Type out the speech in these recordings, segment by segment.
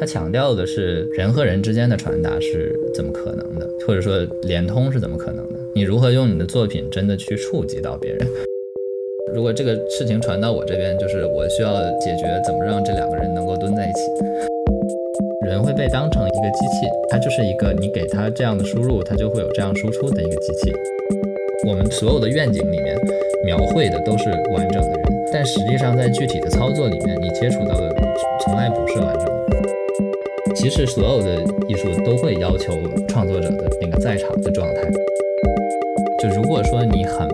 它强调的是人和人之间的传达是怎么可能的，或者说联通是怎么可能的？你如何用你的作品真的去触及到别人？如果这个事情传到我这边，就是我需要解决怎么让这两个人能够蹲在一起。人会被当成一个机器，它就是一个你给它这样的输入，它就会有这样输出的一个机器。我们所有的愿景里面描绘的都是完整的人，但实际上在具体的操作里面，你接触到的从来不是完整的。其实所有的艺术都会要求创作者的那个在场的状态。就如果说你很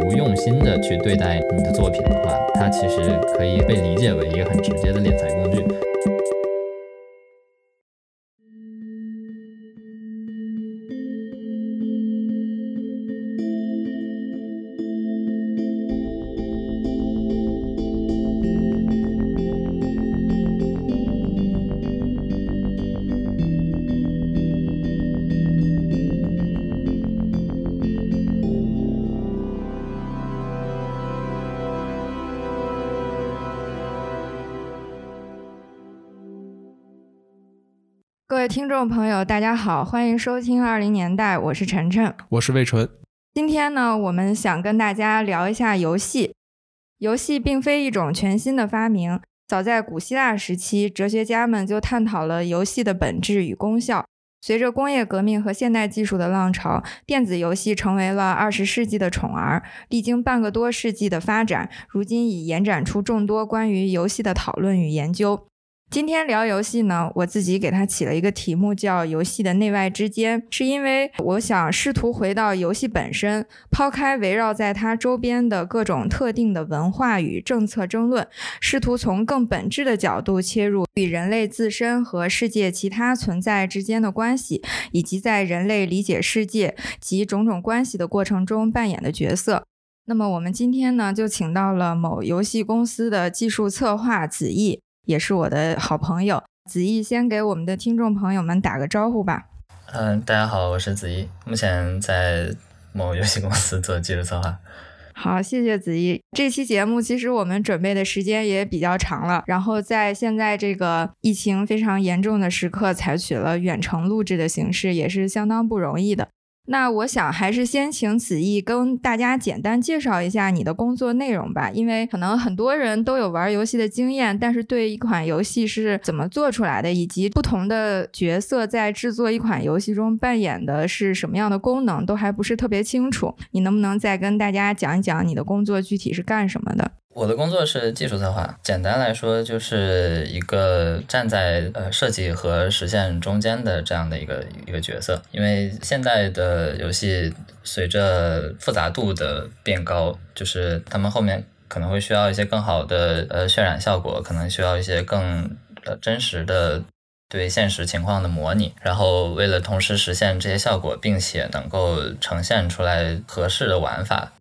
不用心的去对待你的作品的话，它其实可以被理解为一个很直接的敛财工具。众朋友，大家好，欢迎收听二零年代，我是晨晨，我是魏纯。今天呢，我们想跟大家聊一下游戏。游戏并非一种全新的发明，早在古希腊时期，哲学家们就探讨了游戏的本质与功效。随着工业革命和现代技术的浪潮，电子游戏成为了二十世纪的宠儿。历经半个多世纪的发展，如今已延展出众多关于游戏的讨论与研究。今天聊游戏呢，我自己给它起了一个题目，叫“游戏的内外之间”，是因为我想试图回到游戏本身，抛开围绕在它周边的各种特定的文化与政策争论，试图从更本质的角度切入与人类自身和世界其他存在之间的关系，以及在人类理解世界及种种关系的过程中扮演的角色。那么我们今天呢，就请到了某游戏公司的技术策划子毅。也是我的好朋友子毅，先给我们的听众朋友们打个招呼吧。嗯，大家好，我是子毅，目前在某游戏公司做技术策划。好，谢谢子毅。这期节目其实我们准备的时间也比较长了，然后在现在这个疫情非常严重的时刻，采取了远程录制的形式，也是相当不容易的。那我想还是先请子毅跟大家简单介绍一下你的工作内容吧，因为可能很多人都有玩游戏的经验，但是对一款游戏是怎么做出来的，以及不同的角色在制作一款游戏中扮演的是什么样的功能，都还不是特别清楚。你能不能再跟大家讲一讲你的工作具体是干什么的？我的工作是技术策划，简单来说就是一个站在呃设计和实现中间的这样的一个一个角色。因为现在的游戏随着复杂度的变高，就是他们后面可能会需要一些更好的呃渲染效果，可能需要一些更呃真实的对现实情况的模拟。然后为了同时实现这些效果，并且能够呈现出来合适的玩法。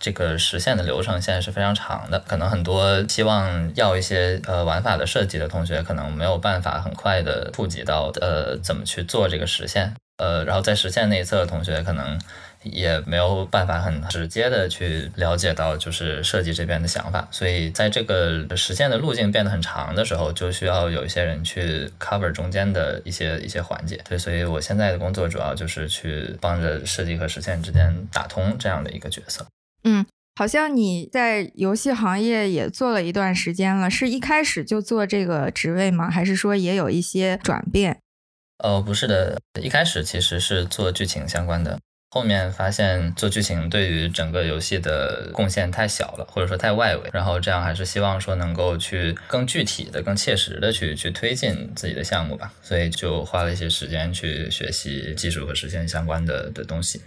这个实现的流程现在是非常长的，可能很多希望要一些呃玩法的设计的同学，可能没有办法很快的触及到呃怎么去做这个实现，呃，然后在实现那一侧的同学，可能也没有办法很直接的去了解到就是设计这边的想法，所以在这个实现的路径变得很长的时候，就需要有一些人去 cover 中间的一些一些环节。对，所以我现在的工作主要就是去帮着设计和实现之间打通这样的一个角色。嗯，好像你在游戏行业也做了一段时间了，是一开始就做这个职位吗？还是说也有一些转变？哦，不是的，一开始其实是做剧情相关的，后面发现做剧情对于整个游戏的贡献太小了，或者说太外围，然后这样还是希望说能够去更具体的、更切实的去去推进自己的项目吧，所以就花了一些时间去学习技术和实现相关的的东西。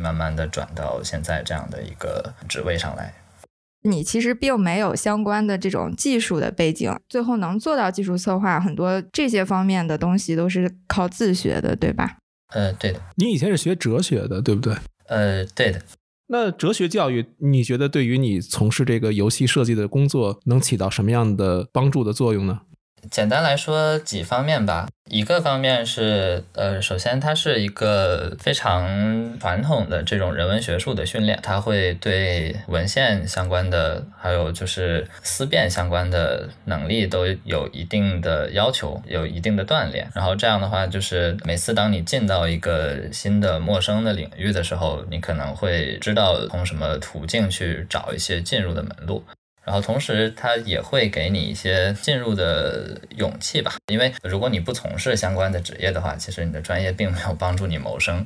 慢慢的转到现在这样的一个职位上来，你其实并没有相关的这种技术的背景，最后能做到技术策划，很多这些方面的东西都是靠自学的，对吧？呃，对的。你以前是学哲学的，对不对？呃，对的。那哲学教育，你觉得对于你从事这个游戏设计的工作，能起到什么样的帮助的作用呢？简单来说几方面吧。一个方面是，呃，首先它是一个非常传统的这种人文学术的训练，它会对文献相关的，还有就是思辨相关的能力都有一定的要求，有一定的锻炼。然后这样的话，就是每次当你进到一个新的陌生的领域的时候，你可能会知道从什么途径去找一些进入的门路。然后同时，它也会给你一些进入的勇气吧，因为如果你不从事相关的职业的话，其实你的专业并没有帮助你谋生，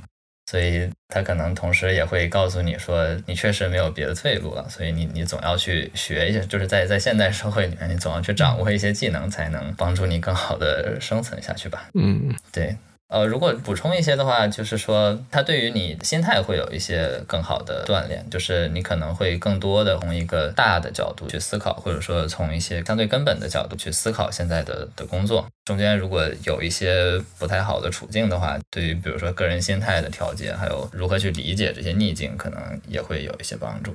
所以它可能同时也会告诉你说，你确实没有别的退路了，所以你你总要去学一些，就是在在现代社会里面，你总要去掌握一些技能，才能帮助你更好的生存下去吧。嗯，对。呃，如果补充一些的话，就是说，它对于你心态会有一些更好的锻炼，就是你可能会更多的从一个大的角度去思考，或者说从一些相对根本的角度去思考现在的的工作。中间如果有一些不太好的处境的话，对于比如说个人心态的调节，还有如何去理解这些逆境，可能也会有一些帮助。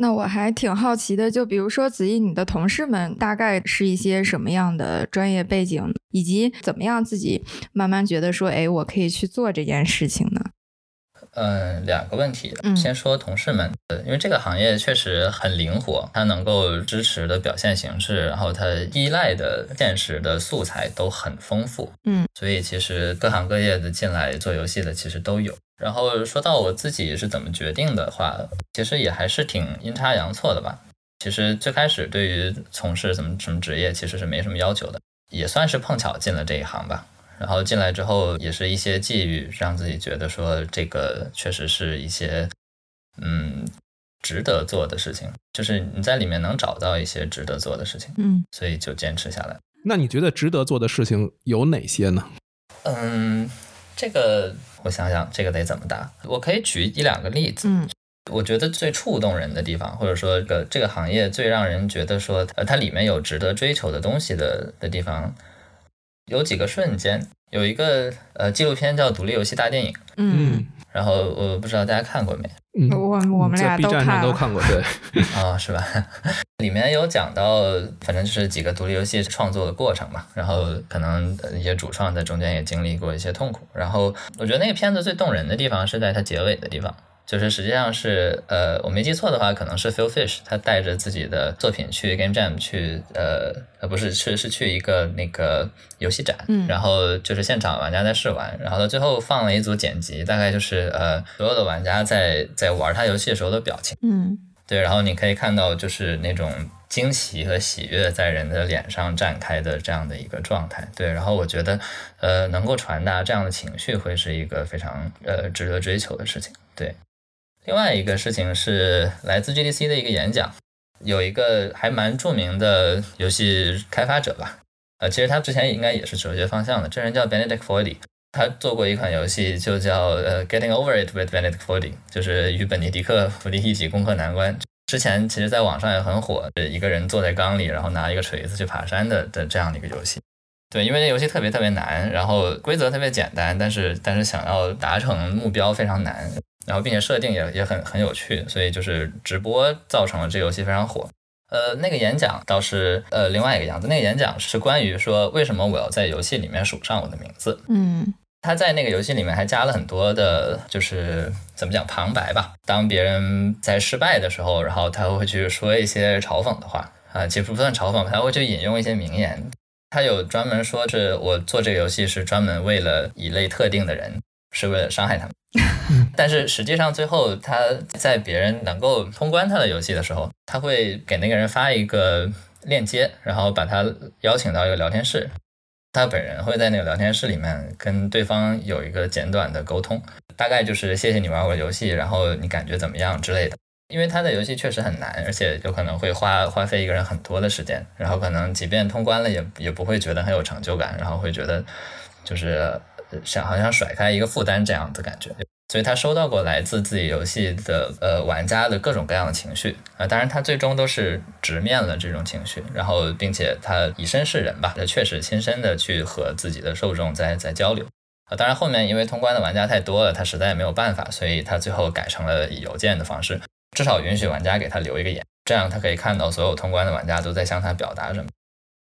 那我还挺好奇的，就比如说子怡，你的同事们大概是一些什么样的专业背景，以及怎么样自己慢慢觉得说，哎，我可以去做这件事情呢？嗯，两个问题，先说同事们，因为这个行业确实很灵活，它能够支持的表现形式，然后它依赖的现实的素材都很丰富，嗯，所以其实各行各业的进来做游戏的其实都有。然后说到我自己是怎么决定的话，其实也还是挺阴差阳错的吧。其实最开始对于从事什么什么职业其实是没什么要求的，也算是碰巧进了这一行吧。然后进来之后也是一些际遇，让自己觉得说这个确实是一些嗯值得做的事情，就是你在里面能找到一些值得做的事情，嗯，所以就坚持下来。那你觉得值得做的事情有哪些呢？嗯，这个。我想想，这个得怎么答？我可以举一两个例子。嗯，我觉得最触动人的地方，或者说个这个行业最让人觉得说，呃，它里面有值得追求的东西的的地方，有几个瞬间。有一个呃纪录片叫《独立游戏大电影》。嗯。然后我不知道大家看过没？嗯，我我们俩都看都看过，对。啊，是吧？里面有讲到，反正就是几个独立游戏创作的过程嘛。然后可能一些主创在中间也经历过一些痛苦。然后我觉得那个片子最动人的地方是在它结尾的地方。就是实际上是，呃，我没记错的话，可能是 Phil Fish，他带着自己的作品去 Game Jam 去，呃，呃，不是，是是去一个那个游戏展，嗯，然后就是现场玩家在试玩，然后他最后放了一组剪辑，大概就是呃，所有的玩家在在玩他游戏的时候的表情，嗯，对，然后你可以看到就是那种惊喜和喜悦在人的脸上绽开的这样的一个状态，对，然后我觉得，呃，能够传达这样的情绪会是一个非常呃值得追求的事情，对。另外一个事情是来自 GDC 的一个演讲，有一个还蛮著名的游戏开发者吧，呃，其实他之前应该也是哲学方向的，这人叫 Benedict Foley，他做过一款游戏就叫呃 Getting Over It with Benedict Foley，就是与本尼迪克·弗利一起攻克难关。之前其实在网上也很火，一个人坐在缸里，然后拿一个锤子去爬山的的这样的一个游戏。对，因为这游戏特别特别难，然后规则特别简单，但是但是想要达成目标非常难。然后，并且设定也也很很有趣，所以就是直播造成了这游戏非常火。呃，那个演讲倒是呃另外一个样子，那个演讲是关于说为什么我要在游戏里面署上我的名字。嗯，他在那个游戏里面还加了很多的，就是怎么讲旁白吧。当别人在失败的时候，然后他会去说一些嘲讽的话啊，其实不算嘲讽，他会去引用一些名言。他有专门说是我做这个游戏是专门为了一类特定的人，是为了伤害他们。但是实际上，最后他在别人能够通关他的游戏的时候，他会给那个人发一个链接，然后把他邀请到一个聊天室。他本人会在那个聊天室里面跟对方有一个简短的沟通，大概就是谢谢你玩我游戏，然后你感觉怎么样之类的。因为他的游戏确实很难，而且有可能会花花费一个人很多的时间，然后可能即便通关了，也也不会觉得很有成就感，然后会觉得就是。想好像甩开一个负担这样的感觉，所以他收到过来自自己游戏的呃玩家的各种各样的情绪。啊，当然他最终都是直面了这种情绪，然后并且他以身试人吧，他确实亲身的去和自己的受众在在交流。啊，当然后面因为通关的玩家太多了，他实在没有办法，所以他最后改成了以邮件的方式，至少允许玩家给他留一个言，这样他可以看到所有通关的玩家都在向他表达什么。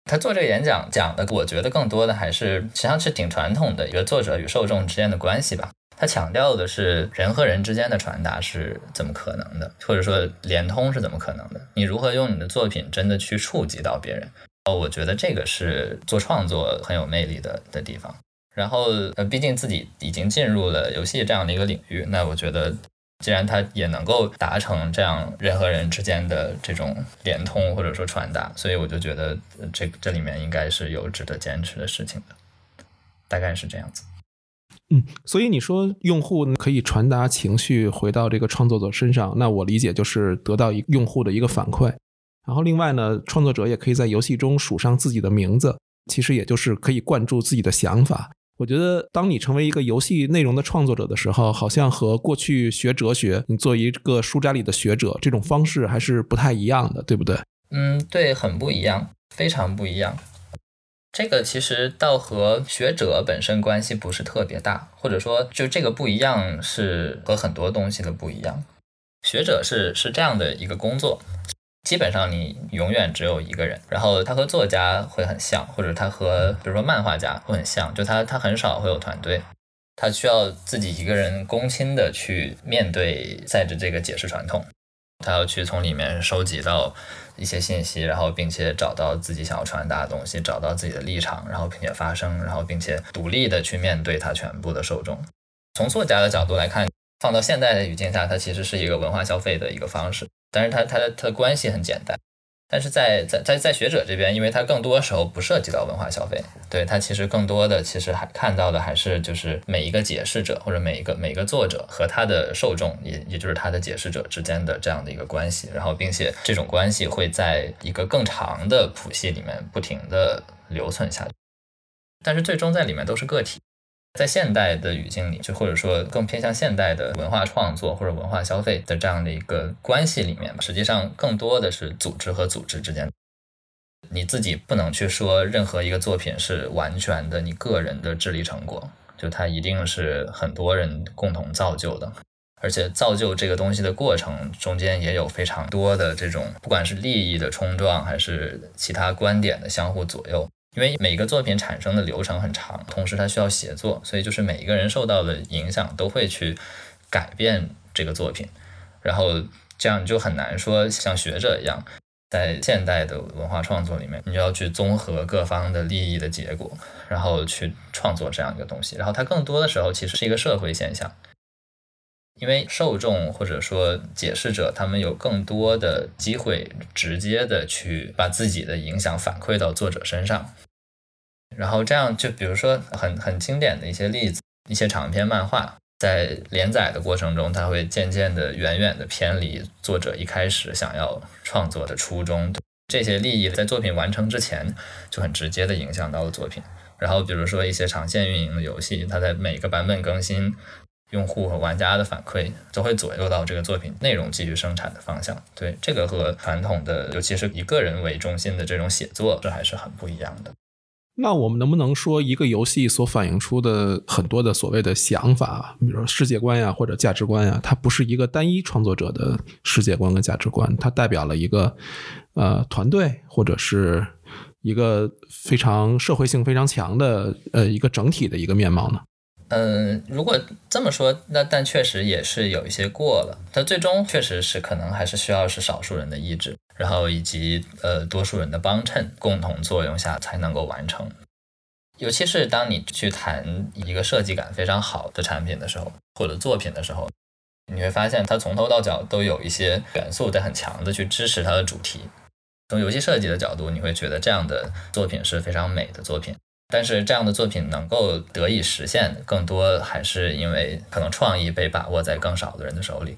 他做这个演讲讲的，我觉得更多的还是实际上是挺传统的一个作者与受众之间的关系吧。他强调的是人和人之间的传达是怎么可能的，或者说连通是怎么可能的？你如何用你的作品真的去触及到别人？哦，我觉得这个是做创作很有魅力的的地方。然后，呃，毕竟自己已经进入了游戏这样的一个领域，那我觉得，既然它也能够达成这样人和人之间的这种连通或者说传达，所以我就觉得这这里面应该是有值得坚持的事情的，大概是这样子。嗯，所以你说用户可以传达情绪回到这个创作者身上，那我理解就是得到一用户的一个反馈。然后另外呢，创作者也可以在游戏中署上自己的名字，其实也就是可以灌注自己的想法。我觉得，当你成为一个游戏内容的创作者的时候，好像和过去学哲学，你做一个书斋里的学者这种方式还是不太一样的，对不对？嗯，对，很不一样，非常不一样。这个其实倒和学者本身关系不是特别大，或者说，就这个不一样是和很多东西的不一样。学者是是这样的一个工作，基本上你永远只有一个人，然后他和作家会很像，或者他和比如说漫画家会很像，就他他很少会有团队，他需要自己一个人躬亲的去面对在着这个解释传统，他要去从里面收集到。一些信息，然后并且找到自己想要传达的东西，找到自己的立场，然后并且发声，然后并且独立的去面对它全部的受众。从作家的角度来看，放到现在的语境下，它其实是一个文化消费的一个方式，但是它它的它的关系很简单。但是在在在在学者这边，因为他更多时候不涉及到文化消费，对他其实更多的其实还看到的还是就是每一个解释者或者每一个每一个作者和他的受众，也也就是他的解释者之间的这样的一个关系，然后并且这种关系会在一个更长的谱系里面不停的留存下去，但是最终在里面都是个体。在现代的语境里，就或者说更偏向现代的文化创作或者文化消费的这样的一个关系里面，实际上更多的是组织和组织之间。你自己不能去说任何一个作品是完全的你个人的智力成果，就它一定是很多人共同造就的，而且造就这个东西的过程中间也有非常多的这种，不管是利益的冲撞还是其他观点的相互左右。因为每个作品产生的流程很长，同时它需要协作，所以就是每一个人受到的影响都会去改变这个作品，然后这样你就很难说像学者一样，在现代的文化创作里面，你就要去综合各方的利益的结果，然后去创作这样一个东西。然后它更多的时候其实是一个社会现象，因为受众或者说解释者他们有更多的机会直接的去把自己的影响反馈到作者身上。然后这样，就比如说很很经典的一些例子，一些长篇漫画在连载的过程中，它会渐渐的远远的偏离作者一开始想要创作的初衷。这些利益在作品完成之前就很直接的影响到了作品。然后比如说一些长线运营的游戏，它在每个版本更新，用户和玩家的反馈都会左右到这个作品内容继续生产的方向。对这个和传统的，尤其是以个人为中心的这种写作，这还是很不一样的。那我们能不能说，一个游戏所反映出的很多的所谓的想法，比如说世界观呀或者价值观呀，它不是一个单一创作者的世界观跟价值观，它代表了一个呃团队或者是一个非常社会性非常强的呃一个整体的一个面貌呢？嗯，如果这么说，那但确实也是有一些过了。它最终确实是可能还是需要是少数人的意志，然后以及呃多数人的帮衬共同作用下才能够完成。尤其是当你去谈一个设计感非常好的产品的时候，或者作品的时候，你会发现它从头到脚都有一些元素在很强的去支持它的主题。从游戏设计的角度，你会觉得这样的作品是非常美的作品。但是这样的作品能够得以实现，更多还是因为可能创意被把握在更少的人的手里，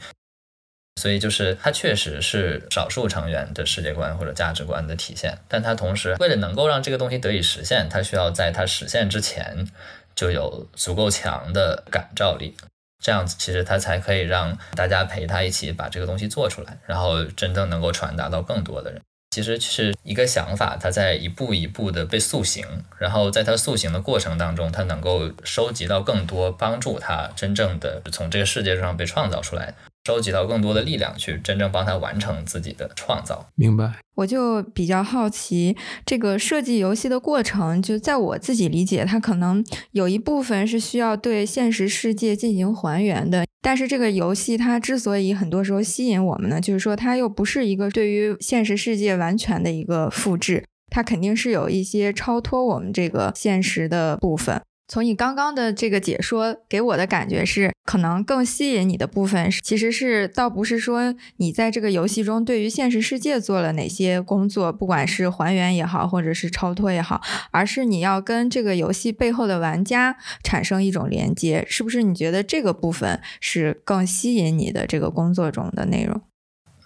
所以就是它确实是少数成员的世界观或者价值观的体现。但它同时为了能够让这个东西得以实现，它需要在它实现之前就有足够强的感召力，这样子其实它才可以让大家陪他一起把这个东西做出来，然后真正能够传达到更多的人。其实是一个想法，它在一步一步的被塑形，然后在它塑形的过程当中，它能够收集到更多帮助它真正的从这个世界上被创造出来收集到更多的力量，去真正帮他完成自己的创造。明白。我就比较好奇，这个设计游戏的过程，就在我自己理解，它可能有一部分是需要对现实世界进行还原的。但是这个游戏它之所以很多时候吸引我们呢，就是说它又不是一个对于现实世界完全的一个复制，它肯定是有一些超脱我们这个现实的部分。从你刚刚的这个解说给我的感觉是，可能更吸引你的部分是，其实是倒不是说你在这个游戏中对于现实世界做了哪些工作，不管是还原也好，或者是超脱也好，而是你要跟这个游戏背后的玩家产生一种连接，是不是？你觉得这个部分是更吸引你的这个工作中的内容？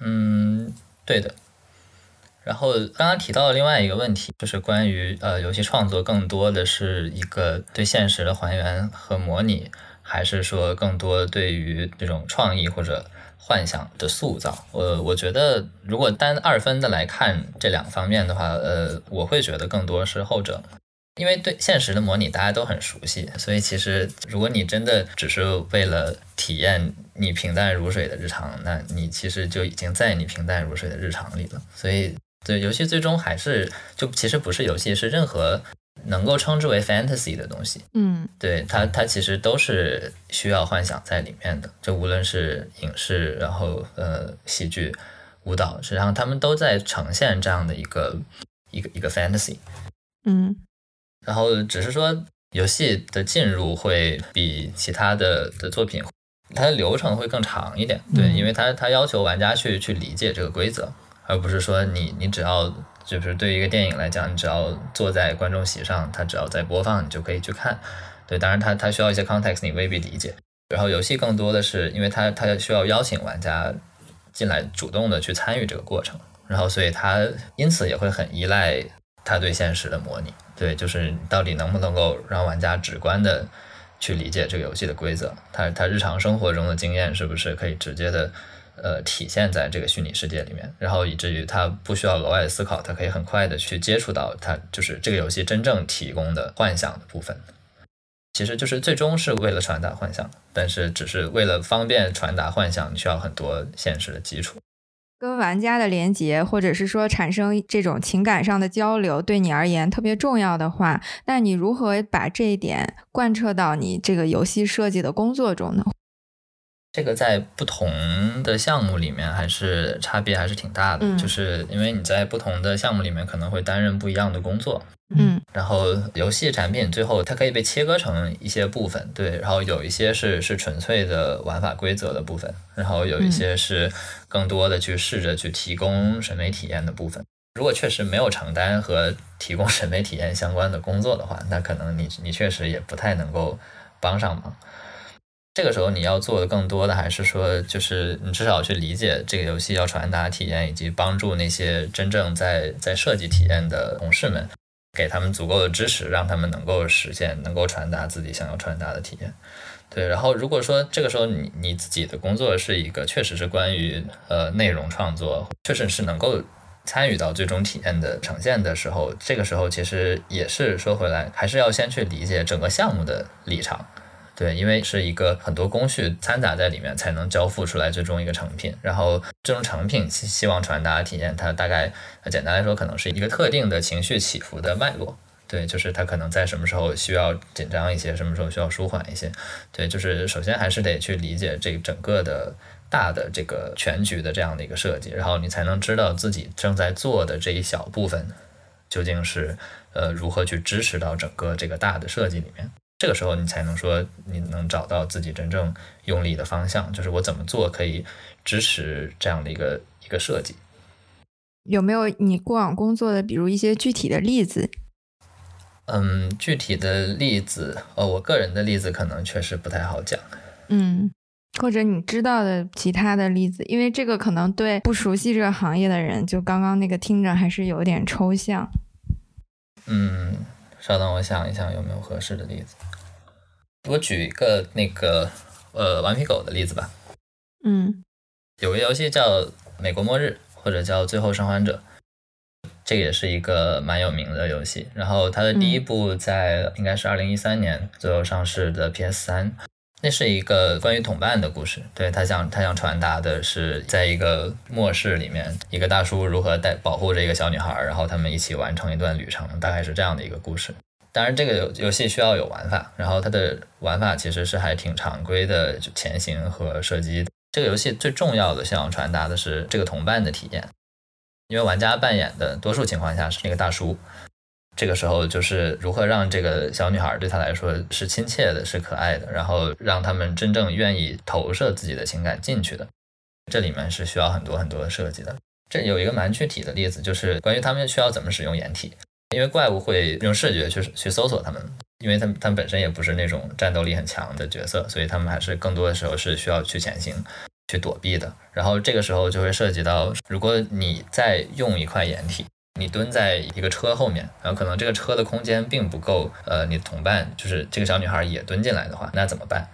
嗯，对的。然后刚刚提到的另外一个问题，就是关于呃游戏创作更多的是一个对现实的还原和模拟，还是说更多对于这种创意或者幻想的塑造？我我觉得如果单二分的来看这两方面的话，呃，我会觉得更多是后者，因为对现实的模拟大家都很熟悉，所以其实如果你真的只是为了体验你平淡如水的日常，那你其实就已经在你平淡如水的日常里了，所以。对，游戏最终还是就其实不是游戏，是任何能够称之为 fantasy 的东西。嗯，对它它其实都是需要幻想在里面的。就无论是影视，然后呃戏剧、舞蹈，实际上他们都在呈现这样的一个一个一个 fantasy。嗯，然后只是说游戏的进入会比其他的的作品，它的流程会更长一点。对，因为它它要求玩家去去理解这个规则。而不是说你你只要就是对于一个电影来讲，你只要坐在观众席上，它只要在播放，你就可以去看。对，当然它它需要一些 context，你未必理解。然后游戏更多的是，因为它它需要邀请玩家进来，主动的去参与这个过程。然后所以它因此也会很依赖它对现实的模拟。对，就是到底能不能够让玩家直观的去理解这个游戏的规则？他他日常生活中的经验是不是可以直接的？呃，体现在这个虚拟世界里面，然后以至于他不需要额外思考，他可以很快的去接触到他就是这个游戏真正提供的幻想的部分。其实就是最终是为了传达幻想，但是只是为了方便传达幻想，你需要很多现实的基础。跟玩家的连接，或者是说产生这种情感上的交流，对你而言特别重要的话，那你如何把这一点贯彻到你这个游戏设计的工作中呢？这个在不同的项目里面还是差别还是挺大的，就是因为你在不同的项目里面可能会担任不一样的工作，嗯，然后游戏产品最后它可以被切割成一些部分，对，然后有一些是是纯粹的玩法规则的部分，然后有一些是更多的去试着去提供审美体验的部分。如果确实没有承担和提供审美体验相关的工作的话，那可能你你确实也不太能够帮上忙。这个时候你要做的更多的还是说，就是你至少去理解这个游戏要传达体验，以及帮助那些真正在在设计体验的同事们，给他们足够的支持，让他们能够实现，能够传达自己想要传达的体验。对，然后如果说这个时候你你自己的工作是一个确实是关于呃内容创作，确实是能够参与到最终体验的呈现的时候，这个时候其实也是说回来，还是要先去理解整个项目的立场。对，因为是一个很多工序掺杂在里面，才能交付出来最终一个成品。然后这种成品希希望传达体验，它大概简单来说，可能是一个特定的情绪起伏的脉络。对，就是它可能在什么时候需要紧张一些，什么时候需要舒缓一些。对，就是首先还是得去理解这整个的大的这个全局的这样的一个设计，然后你才能知道自己正在做的这一小部分究竟是呃如何去支持到整个这个大的设计里面。这个时候，你才能说你能找到自己真正用力的方向，就是我怎么做可以支持这样的一个一个设计。有没有你过往工作的，比如一些具体的例子？嗯，具体的例子，呃，我个人的例子可能确实不太好讲。嗯，或者你知道的其他的例子，因为这个可能对不熟悉这个行业的人，就刚刚那个听着还是有点抽象。嗯。稍等，我想一想有没有合适的例子。我举一个那个呃顽皮狗的例子吧。嗯，有个游戏叫《美国末日》或者叫《最后生还者》，这个也是一个蛮有名的游戏。然后它的第一部在应该是二零一三年左右上市的 PS 三。那是一个关于同伴的故事，对他想他想传达的是，在一个末世里面，一个大叔如何带保护着一个小女孩，然后他们一起完成一段旅程，大概是这样的一个故事。当然，这个游游戏需要有玩法，然后它的玩法其实是还挺常规的，就前行和射击。这个游戏最重要的想要传达的是这个同伴的体验，因为玩家扮演的多数情况下是那个大叔。这个时候就是如何让这个小女孩对他来说是亲切的、是可爱的，然后让他们真正愿意投射自己的情感进去的。这里面是需要很多很多的设计的。这有一个蛮具体的例子，就是关于他们需要怎么使用掩体，因为怪物会用视觉去去搜索他们，因为他们他们本身也不是那种战斗力很强的角色，所以他们还是更多的时候是需要去前行、去躲避的。然后这个时候就会涉及到，如果你再用一块掩体。你蹲在一个车后面，然后可能这个车的空间并不够，呃，你的同伴就是这个小女孩也蹲进来的话，那怎么办？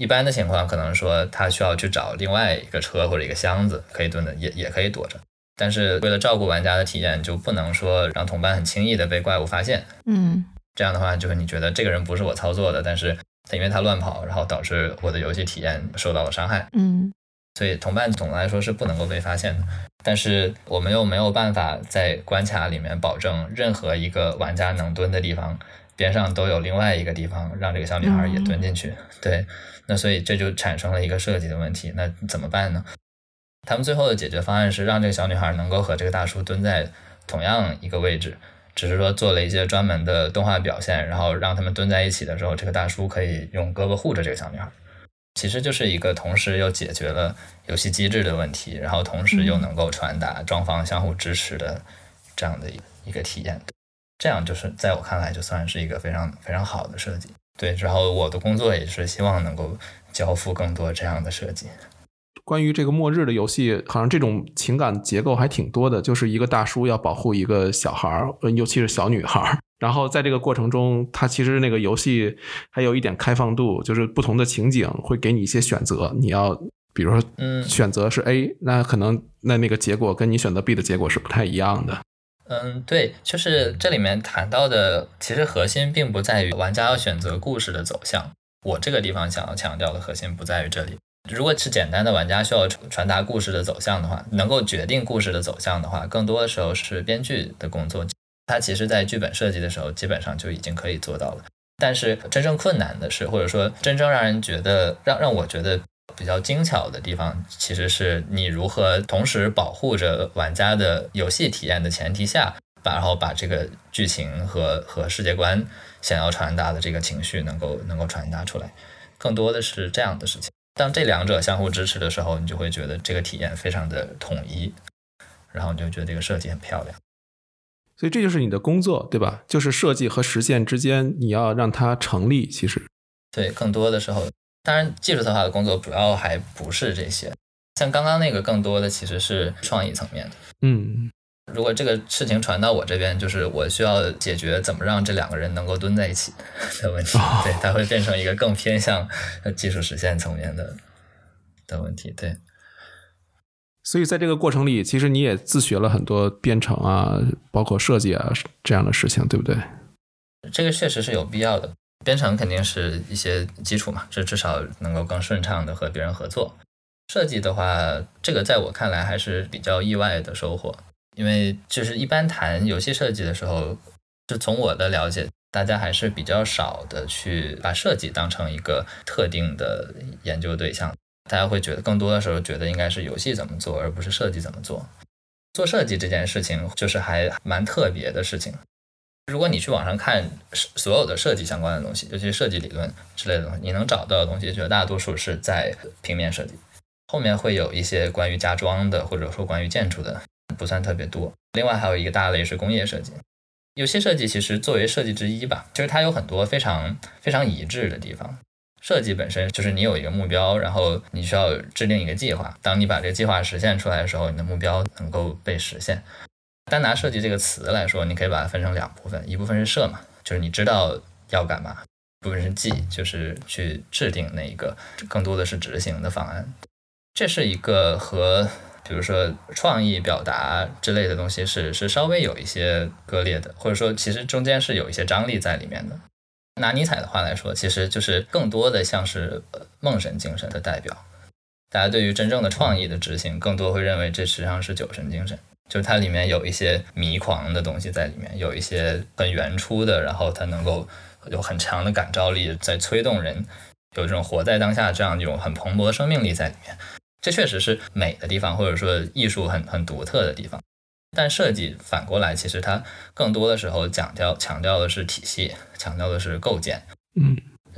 一般的情况可能说她需要去找另外一个车或者一个箱子可以蹲的，也也可以躲着。但是为了照顾玩家的体验，就不能说让同伴很轻易的被怪物发现。嗯，这样的话就是你觉得这个人不是我操作的，但是他因为他乱跑，然后导致我的游戏体验受到了伤害。嗯。所以同伴总的来说是不能够被发现的，但是我们又没有办法在关卡里面保证任何一个玩家能蹲的地方边上都有另外一个地方让这个小女孩也蹲进去。对，那所以这就产生了一个设计的问题。那怎么办呢？他们最后的解决方案是让这个小女孩能够和这个大叔蹲在同样一个位置，只是说做了一些专门的动画表现，然后让他们蹲在一起的时候，这个大叔可以用胳膊护着这个小女孩。其实就是一个同时又解决了游戏机制的问题，然后同时又能够传达双方相互支持的这样的一一个体验。这样就是在我看来就算是一个非常非常好的设计。对，然后我的工作也是希望能够交付更多这样的设计。关于这个末日的游戏，好像这种情感结构还挺多的，就是一个大叔要保护一个小孩儿，尤其是小女孩儿。然后在这个过程中，它其实那个游戏还有一点开放度，就是不同的情景会给你一些选择，你要比如说，嗯，选择是 A，那可能那那个结果跟你选择 B 的结果是不太一样的。嗯，对，就是这里面谈到的，其实核心并不在于玩家要选择故事的走向。我这个地方想要强调的核心不在于这里。如果是简单的玩家需要传达故事的走向的话，能够决定故事的走向的话，更多的时候是编剧的工作。它其实，在剧本设计的时候，基本上就已经可以做到了。但是，真正困难的是，或者说真正让人觉得让让我觉得比较精巧的地方，其实是你如何同时保护着玩家的游戏体验的前提下，把然后把这个剧情和和世界观想要传达的这个情绪能够能够传达出来。更多的是这样的事情。当这两者相互支持的时候，你就会觉得这个体验非常的统一，然后你就觉得这个设计很漂亮。所以这就是你的工作，对吧？就是设计和实现之间，你要让它成立。其实，对，更多的时候，当然技术策划的工作主要还不是这些。像刚刚那个，更多的其实是创意层面的。嗯，如果这个事情传到我这边，就是我需要解决怎么让这两个人能够蹲在一起的问题。对，它会变成一个更偏向技术实现层面的的问题。对。所以在这个过程里，其实你也自学了很多编程啊，包括设计啊这样的事情，对不对？这个确实是有必要的。编程肯定是一些基础嘛，这至少能够更顺畅的和别人合作。设计的话，这个在我看来还是比较意外的收获，因为就是一般谈游戏设计的时候，就从我的了解，大家还是比较少的去把设计当成一个特定的研究对象。大家会觉得更多的时候觉得应该是游戏怎么做，而不是设计怎么做。做设计这件事情就是还蛮特别的事情。如果你去网上看所有的设计相关的东西，尤其是设计理论之类的东西，你能找到的东西绝大多数是在平面设计，后面会有一些关于家装的或者说关于建筑的，不算特别多。另外还有一个大类是工业设计。游戏设计其实作为设计之一吧，就是它有很多非常非常一致的地方。设计本身就是你有一个目标，然后你需要制定一个计划。当你把这个计划实现出来的时候，你的目标能够被实现。单拿设计这个词来说，你可以把它分成两部分，一部分是设嘛，就是你知道要干嘛；部分是计，就是去制定那一个，更多的是执行的方案。这是一个和比如说创意表达之类的东西是是稍微有一些割裂的，或者说其实中间是有一些张力在里面的。拿尼采的话来说，其实就是更多的像是梦神精神的代表。大家对于真正的创意的执行，更多会认为这实际上是酒神精神，就是它里面有一些迷狂的东西在里面，有一些很原初的，然后它能够有很强的感召力，在催动人，有这种活在当下这样一种很蓬勃的生命力在里面。这确实是美的地方，或者说艺术很很独特的地方。但设计反过来，其实它更多的时候强调强调的是体系，强调的是构建，嗯，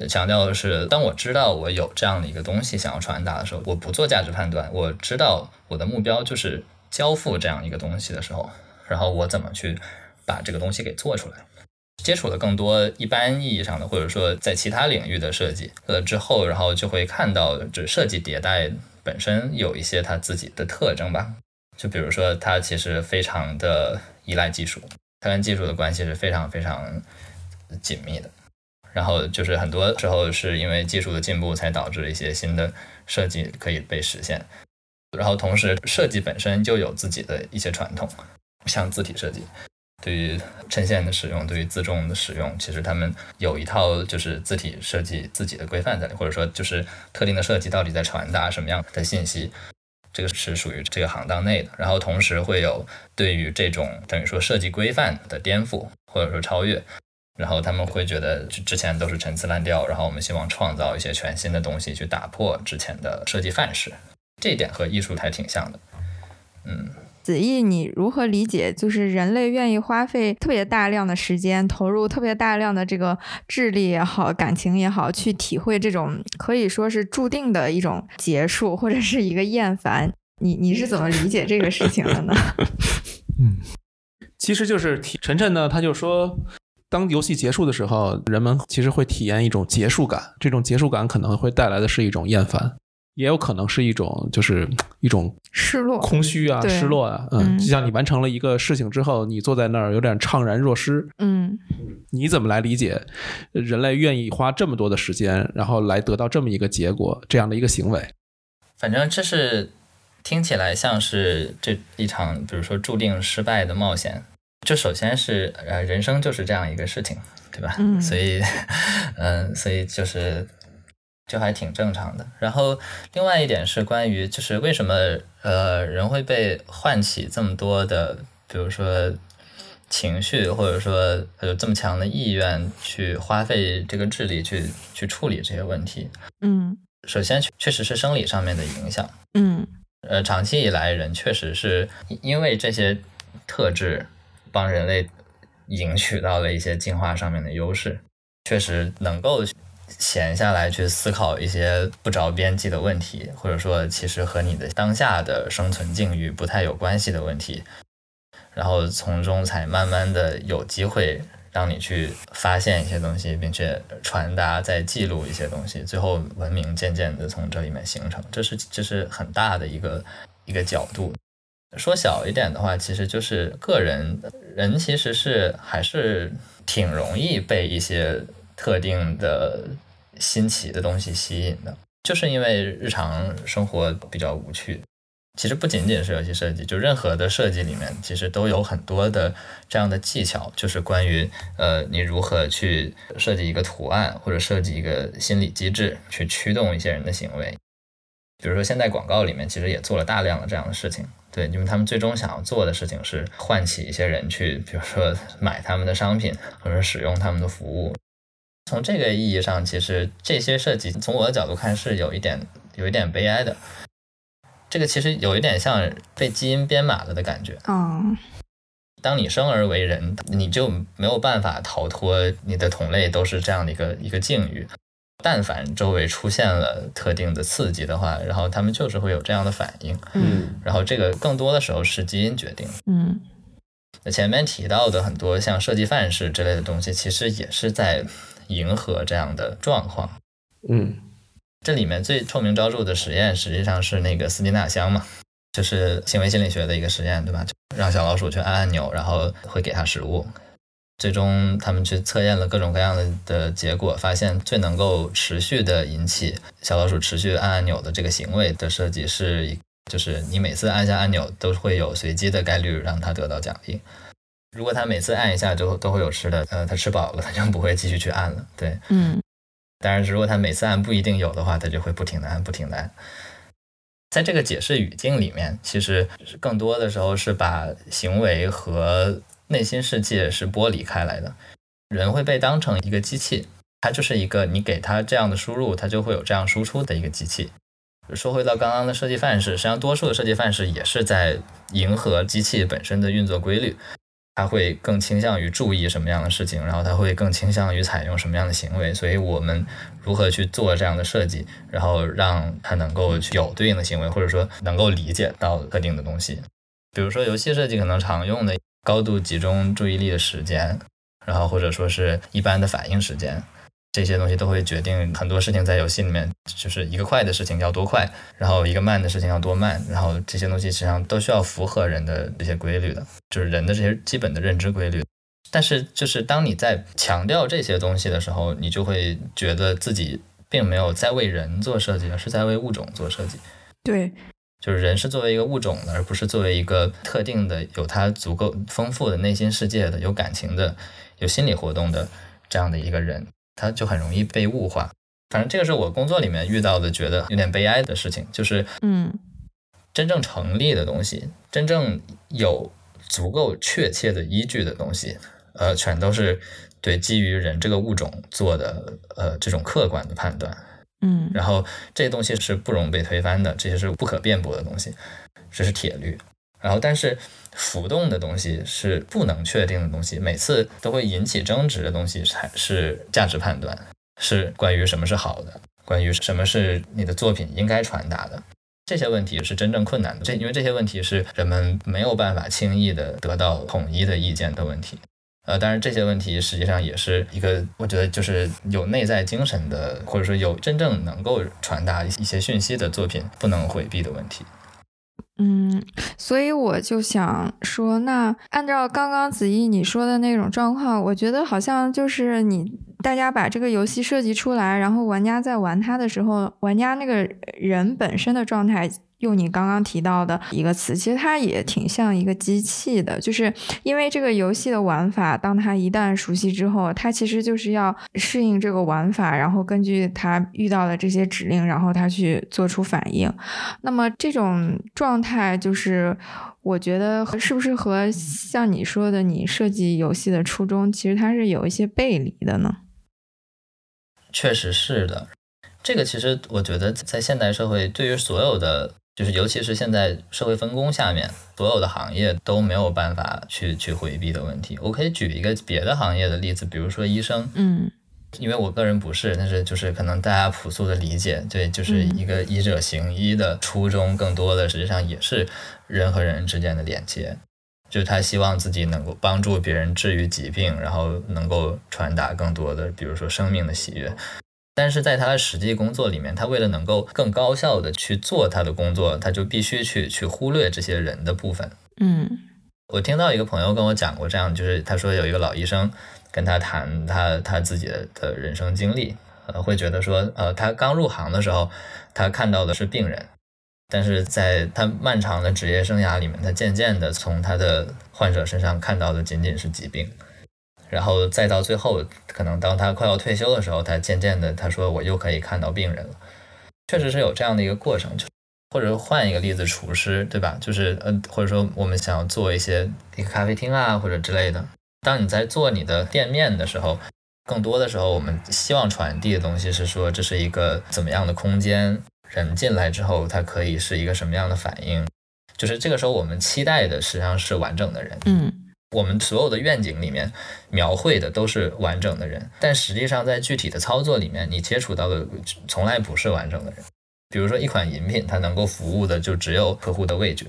强调的是当我知道我有这样的一个东西想要传达的时候，我不做价值判断，我知道我的目标就是交付这样一个东西的时候，然后我怎么去把这个东西给做出来。接触了更多一般意义上的，或者说在其他领域的设计呃之后，然后就会看到，这设计迭代本身有一些它自己的特征吧。就比如说，它其实非常的依赖技术，它跟技术的关系是非常非常紧密的。然后就是很多时候是因为技术的进步，才导致一些新的设计可以被实现。然后同时，设计本身就有自己的一些传统，像字体设计，对于衬线的使用，对于字重的使用，其实他们有一套就是字体设计自己的规范在里，或者说就是特定的设计到底在传达什么样的信息。这个是属于这个行当内的，然后同时会有对于这种等于说设计规范的颠覆或者说超越，然后他们会觉得之前都是陈词滥调，然后我们希望创造一些全新的东西去打破之前的设计范式，这一点和艺术还挺像的，嗯。子毅，你如何理解？就是人类愿意花费特别大量的时间，投入特别大量的这个智力也好，感情也好，去体会这种可以说是注定的一种结束，或者是一个厌烦。你你是怎么理解这个事情的呢？嗯，其实就是体晨晨呢，他就说，当游戏结束的时候，人们其实会体验一种结束感，这种结束感可能会带来的是一种厌烦。也有可能是一种，就是一种失落、空虚啊，失落啊，嗯，就像你完成了一个事情之后，你坐在那儿有点怅然若失，嗯，你怎么来理解人类愿意花这么多的时间，然后来得到这么一个结果，这样的一个行为？反正这是听起来像是这一场，比如说注定失败的冒险。就首先是呃，人生就是这样一个事情，对吧？嗯，所以，嗯，所以就是。就还挺正常的。然后，另外一点是关于，就是为什么呃人会被唤起这么多的，比如说情绪，或者说有这么强的意愿去花费这个智力去去处理这些问题。嗯，首先确实是生理上面的影响。嗯，呃，长期以来人确实是因为这些特质帮人类赢取到了一些进化上面的优势，确实能够。闲下来去思考一些不着边际的问题，或者说其实和你的当下的生存境遇不太有关系的问题，然后从中才慢慢的有机会让你去发现一些东西，并且传达、再记录一些东西，最后文明渐渐的从这里面形成。这是这是很大的一个一个角度。说小一点的话，其实就是个人人其实是还是挺容易被一些。特定的新奇的东西吸引的，就是因为日常生活比较无趣。其实不仅仅是游戏设计，就任何的设计里面，其实都有很多的这样的技巧，就是关于呃你如何去设计一个图案，或者设计一个心理机制，去驱动一些人的行为。比如说现在广告里面其实也做了大量的这样的事情，对，因为他们最终想要做的事情是唤起一些人去，比如说买他们的商品，或者使用他们的服务。从这个意义上，其实这些设计从我的角度看是有一点有一点悲哀的。这个其实有一点像被基因编码了的感觉。嗯，当你生而为人，你就没有办法逃脱你的同类都是这样的一个一个境遇。但凡周围出现了特定的刺激的话，然后他们就是会有这样的反应。嗯，然后这个更多的时候是基因决定。嗯，那前面提到的很多像设计范式之类的东西，其实也是在。迎合这样的状况，嗯，这里面最臭名昭著的实验实际上是那个斯金纳箱嘛，就是行为心理学的一个实验，对吧？让小老鼠去按按钮，然后会给它食物。最终他们去测验了各种各样的的结果，发现最能够持续的引起小老鼠持续按按钮的这个行为的设计是，就是你每次按下按钮都会有随机的概率让它得到奖励。如果他每次按一下就都会有吃的，呃，他吃饱了，他就不会继续去按了。对，嗯当然，如果他每次按不一定有的话，他就会不停的按，不停的按。在这个解释语境里面，其实更多的时候是把行为和内心世界是剥离开来的。人会被当成一个机器，它就是一个你给它这样的输入，它就会有这样输出的一个机器。说回到刚刚的设计范式，实际上多数的设计范式也是在迎合机器本身的运作规律。他会更倾向于注意什么样的事情，然后他会更倾向于采用什么样的行为。所以我们如何去做这样的设计，然后让他能够去有对应的行为，或者说能够理解到特定的东西。比如说游戏设计可能常用的高度集中注意力的时间，然后或者说是一般的反应时间。这些东西都会决定很多事情在游戏里面，就是一个快的事情要多快，然后一个慢的事情要多慢，然后这些东西实际上都需要符合人的这些规律的，就是人的这些基本的认知规律。但是，就是当你在强调这些东西的时候，你就会觉得自己并没有在为人做设计，而是在为物种做设计。对，就是人是作为一个物种的，而不是作为一个特定的、有它足够丰富的内心世界的、有感情的、有心理活动的这样的一个人。它就很容易被物化，反正这个是我工作里面遇到的，觉得有点悲哀的事情，就是嗯，真正成立的东西，真正有足够确切的依据的东西，呃，全都是对基于人这个物种做的，呃，这种客观的判断，嗯，然后这些东西是不容被推翻的，这些是不可辩驳的东西，这是铁律。然后，但是浮动的东西是不能确定的东西，每次都会引起争执的东西才是价值判断，是关于什么是好的，关于什么是你的作品应该传达的，这些问题是真正困难的。这因为这些问题是人们没有办法轻易的得到统一的意见的问题。呃，当然这些问题实际上也是一个，我觉得就是有内在精神的，或者说有真正能够传达一些讯息的作品不能回避的问题。嗯，所以我就想说，那按照刚刚子怡你说的那种状况，我觉得好像就是你大家把这个游戏设计出来，然后玩家在玩它的时候，玩家那个人本身的状态。用你刚刚提到的一个词，其实它也挺像一个机器的，就是因为这个游戏的玩法，当它一旦熟悉之后，它其实就是要适应这个玩法，然后根据它遇到的这些指令，然后它去做出反应。那么这种状态，就是我觉得是不是和像你说的，你设计游戏的初衷，其实它是有一些背离的呢？确实是的，这个其实我觉得在现代社会，对于所有的。就是尤其是现在社会分工下面，所有的行业都没有办法去去回避的问题。我可以举一个别的行业的例子，比如说医生，嗯，因为我个人不是，但是就是可能大家朴素的理解，对，就是一个医者行医的初衷，更多的实际上也是人和人之间的连接，就是他希望自己能够帮助别人治愈疾病，然后能够传达更多的，比如说生命的喜悦。但是在他的实际工作里面，他为了能够更高效的去做他的工作，他就必须去去忽略这些人的部分。嗯，我听到一个朋友跟我讲过这样，就是他说有一个老医生跟他谈他他自己的的人生经历，呃，会觉得说，呃，他刚入行的时候，他看到的是病人，但是在他漫长的职业生涯里面，他渐渐的从他的患者身上看到的仅仅是疾病。然后再到最后，可能当他快要退休的时候，他渐渐的他说我又可以看到病人了，确实是有这样的一个过程。就或者换一个例子，厨师对吧？就是呃，或者说我们想要做一些一个咖啡厅啊或者之类的。当你在做你的店面的时候，更多的时候我们希望传递的东西是说这是一个怎么样的空间，人进来之后他可以是一个什么样的反应。就是这个时候我们期待的实际上是完整的人。嗯。我们所有的愿景里面描绘的都是完整的人，但实际上在具体的操作里面，你接触到的从来不是完整的人。比如说一款饮品，它能够服务的就只有客户的味觉。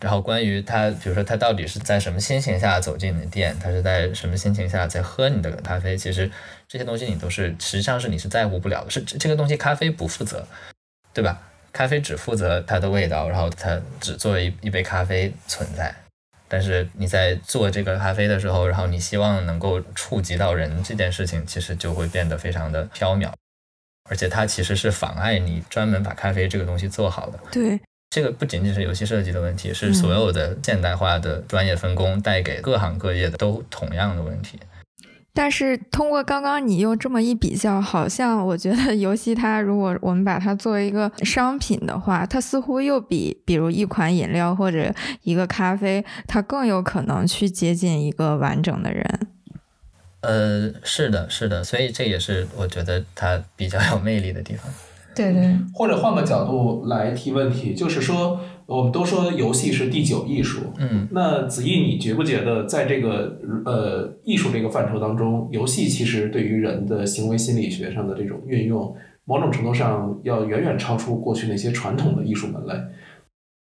然后关于他，比如说他到底是在什么心情下走进你的店，他是在什么心情下在喝你的咖啡，其实这些东西你都是实际上是你是在乎不了的。是这个东西咖啡不负责，对吧？咖啡只负责它的味道，然后它只作为一杯咖啡存在。但是你在做这个咖啡的时候，然后你希望能够触及到人这件事情，其实就会变得非常的缥缈，而且它其实是妨碍你专门把咖啡这个东西做好的。对，这个不仅仅是游戏设计的问题，是所有的现代化的专业分工带给各行各业的都同样的问题。但是通过刚刚你又这么一比较，好像我觉得游戏它如果我们把它作为一个商品的话，它似乎又比比如一款饮料或者一个咖啡，它更有可能去接近一个完整的人。呃，是的，是的，所以这也是我觉得它比较有魅力的地方。对对，或者换个角度来提问题，就是说，我们都说游戏是第九艺术，嗯，那子毅，你觉不觉得在这个呃艺术这个范畴当中，游戏其实对于人的行为心理学上的这种运用，某种程度上要远远超出过去那些传统的艺术门类，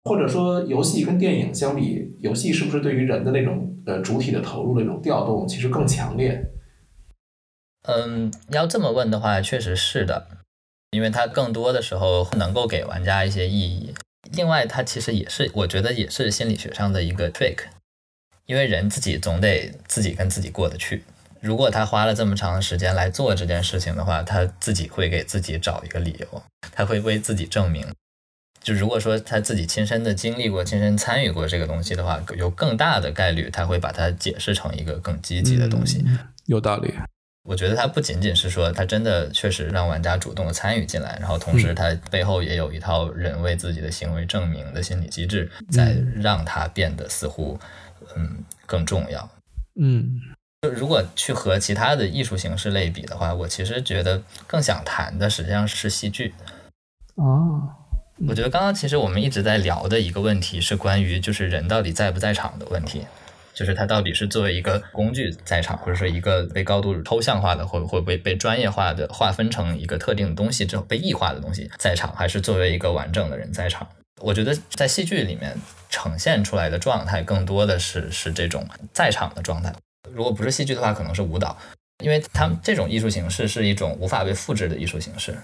或者说，游戏跟电影相比，游戏是不是对于人的那种呃主体的投入的那种调动，其实更强烈？嗯，要这么问的话，确实是的。因为它更多的时候能够给玩家一些意义，另外它其实也是我觉得也是心理学上的一个 trick，因为人自己总得自己跟自己过得去。如果他花了这么长时间来做这件事情的话，他自己会给自己找一个理由，他会为自己证明。就如果说他自己亲身的经历过、亲身参与过这个东西的话，有更大的概率他会把它解释成一个更积极的东西。有道理。我觉得它不仅仅是说，它真的确实让玩家主动的参与进来，然后同时它背后也有一套人为自己的行为证明的心理机制，在让它变得似乎嗯更重要。嗯，就如果去和其他的艺术形式类比的话，我其实觉得更想谈的实际上是戏剧。哦，我觉得刚刚其实我们一直在聊的一个问题是关于就是人到底在不在场的问题。就是它到底是作为一个工具在场，或者说一个被高度抽象化的，或会被被专业化的划分成一个特定的东西之后被异化的东西在场，还是作为一个完整的人在场？我觉得在戏剧里面呈现出来的状态更多的是是这种在场的状态。如果不是戏剧的话，可能是舞蹈，因为他们这种艺术形式是一种无法被复制的艺术形式。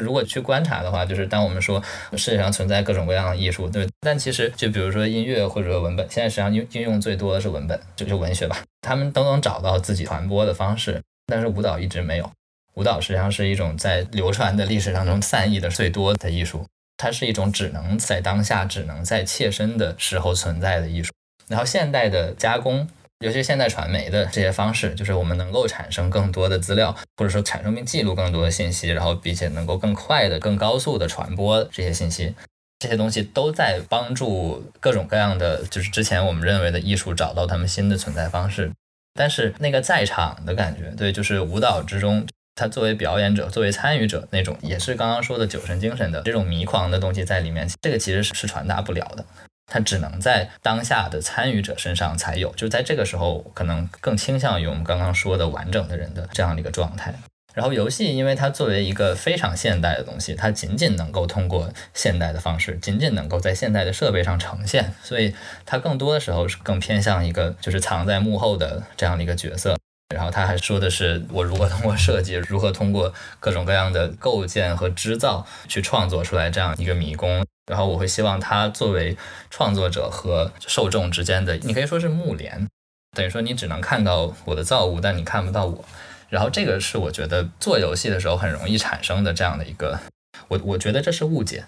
如果去观察的话，就是当我们说世界上存在各种各样的艺术，对，但其实就比如说音乐或者文本，现在实际上应应用最多的是文本，就是文学吧，他们都能找到自己传播的方式，但是舞蹈一直没有。舞蹈实际上是一种在流传的历史当中散逸的最多的艺术，它是一种只能在当下、只能在切身的时候存在的艺术。然后现代的加工。尤其现代传媒的这些方式，就是我们能够产生更多的资料，或者说产生并记录更多的信息，然后并且能够更快的、更高速的传播这些信息，这些东西都在帮助各种各样的，就是之前我们认为的艺术找到他们新的存在方式。但是那个在场的感觉，对，就是舞蹈之中，他作为表演者、作为参与者那种，也是刚刚说的酒神精神的这种迷狂的东西在里面，这个其实是是传达不了的。它只能在当下的参与者身上才有，就在这个时候，可能更倾向于我们刚刚说的完整的人的这样的一个状态。然后游戏，因为它作为一个非常现代的东西，它仅仅能够通过现代的方式，仅仅能够在现代的设备上呈现，所以它更多的时候是更偏向一个就是藏在幕后的这样的一个角色。然后他还说的是，我如何通过设计，如何通过各种各样的构建和织造去创作出来这样一个迷宫。然后我会希望他作为创作者和受众之间的，你可以说是幕帘，等于说你只能看到我的造物，但你看不到我。然后这个是我觉得做游戏的时候很容易产生的这样的一个，我我觉得这是误解。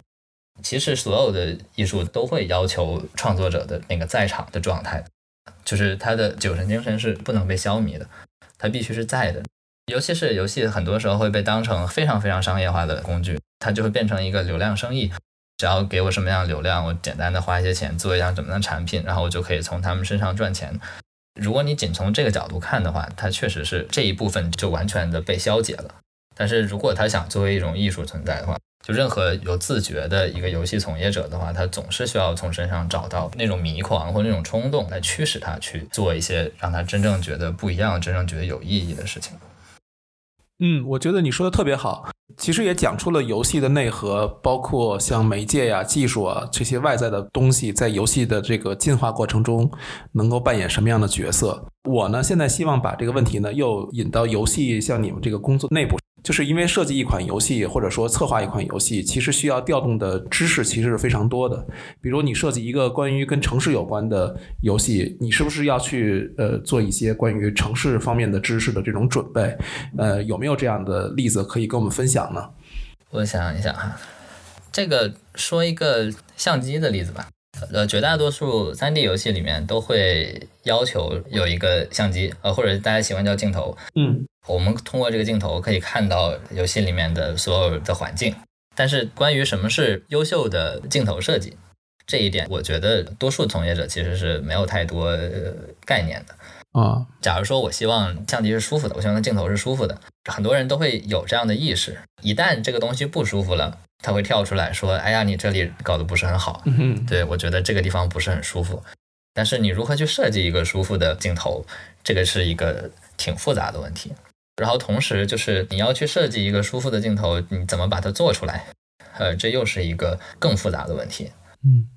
其实所有的艺术都会要求创作者的那个在场的状态，就是他的酒神精神是不能被消弭的，它必须是在的。尤其是游戏很多时候会被当成非常非常商业化的工具，它就会变成一个流量生意。只要给我什么样的流量，我简单的花一些钱做一样怎么样的产品，然后我就可以从他们身上赚钱。如果你仅从这个角度看的话，它确实是这一部分就完全的被消解了。但是如果他想作为一种艺术存在的话，任何有自觉的一个游戏从业者的话，他总是需要从身上找到那种迷狂或那种冲动，来驱使他去做一些让他真正觉得不一样、真正觉得有意义的事情。嗯，我觉得你说的特别好，其实也讲出了游戏的内核，包括像媒介呀、技术啊这些外在的东西，在游戏的这个进化过程中能够扮演什么样的角色。我呢，现在希望把这个问题呢，又引到游戏，像你们这个工作内部。就是因为设计一款游戏，或者说策划一款游戏，其实需要调动的知识其实是非常多的。比如你设计一个关于跟城市有关的游戏，你是不是要去呃做一些关于城市方面的知识的这种准备？呃，有没有这样的例子可以跟我们分享呢？我想一想哈，这个说一个相机的例子吧。呃，绝大多数 3D 游戏里面都会要求有一个相机，呃，或者大家喜欢叫镜头。嗯，我们通过这个镜头可以看到游戏里面的所有的环境。但是关于什么是优秀的镜头设计这一点，我觉得多数从业者其实是没有太多概念的。啊，假如说我希望相机是舒服的，我希望镜头是舒服的，很多人都会有这样的意识。一旦这个东西不舒服了，他会跳出来说：“哎呀，你这里搞得不是很好。”嗯对我觉得这个地方不是很舒服。但是你如何去设计一个舒服的镜头，这个是一个挺复杂的问题。然后同时就是你要去设计一个舒服的镜头，你怎么把它做出来？呃，这又是一个更复杂的问题。嗯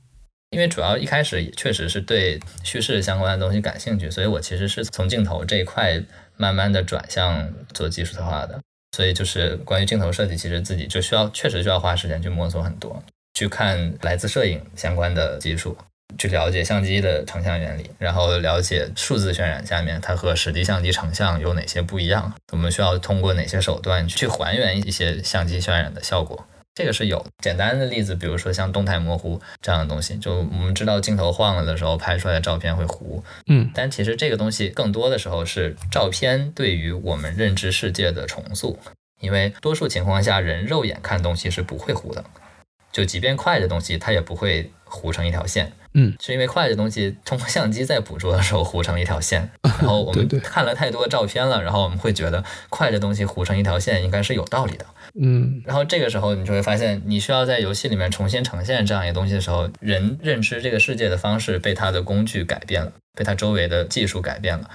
因为主要一开始也确实是对叙事相关的东西感兴趣，所以我其实是从镜头这一块慢慢的转向做技术策划的。所以就是关于镜头设计，其实自己就需要确实需要花时间去摸索很多，去看来自摄影相关的技术，去了解相机的成像原理，然后了解数字渲染下面它和实际相机成像有哪些不一样，我们需要通过哪些手段去还原一些相机渲染的效果。这个是有简单的例子，比如说像动态模糊这样的东西，就我们知道镜头晃了的时候拍出来的照片会糊，嗯。但其实这个东西更多的时候是照片对于我们认知世界的重塑，因为多数情况下人肉眼看东西是不会糊的，就即便快的东西它也不会糊成一条线，嗯，是因为快的东西通过相机在捕捉的时候糊成一条线，然后我们看了太多照片了，然后我们会觉得快的东西糊成一条线应该是有道理的。嗯然后这个时候，你就会发现，你需要在游戏里面重新呈现这样一个东西的时候，人认知这个世界的方式被它的工具改变了，被它周围的技术改变了。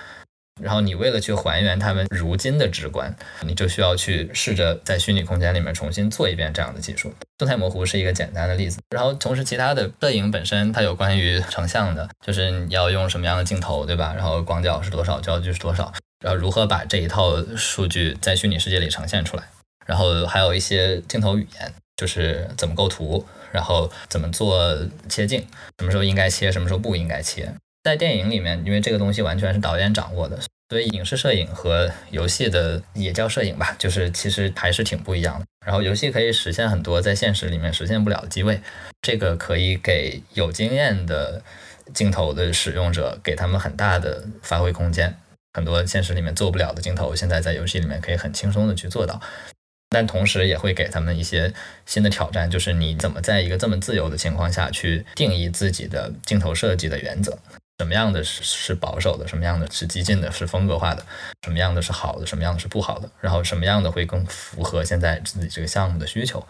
然后你为了去还原他们如今的直观，你就需要去试着在虚拟空间里面重新做一遍这样的技术。动态模糊是一个简单的例子。然后同时，其他的摄影本身它有关于成像的，就是你要用什么样的镜头，对吧？然后广角是多少，焦距是多少，然后如何把这一套数据在虚拟世界里呈现出来。然后还有一些镜头语言，就是怎么构图，然后怎么做切镜，什么时候应该切，什么时候不应该切。在电影里面，因为这个东西完全是导演掌握的，所以影视摄影和游戏的也叫摄影吧，就是其实还是挺不一样的。然后游戏可以实现很多在现实里面实现不了的机位，这个可以给有经验的镜头的使用者给他们很大的发挥空间。很多现实里面做不了的镜头，现在在游戏里面可以很轻松的去做到。但同时也会给他们一些新的挑战，就是你怎么在一个这么自由的情况下去定义自己的镜头设计的原则，什么样的是是保守的，什么样的是激进的，是风格化的，什么样的是好的，什么样的是不好的，然后什么样的会更符合现在自己这个项目的需求。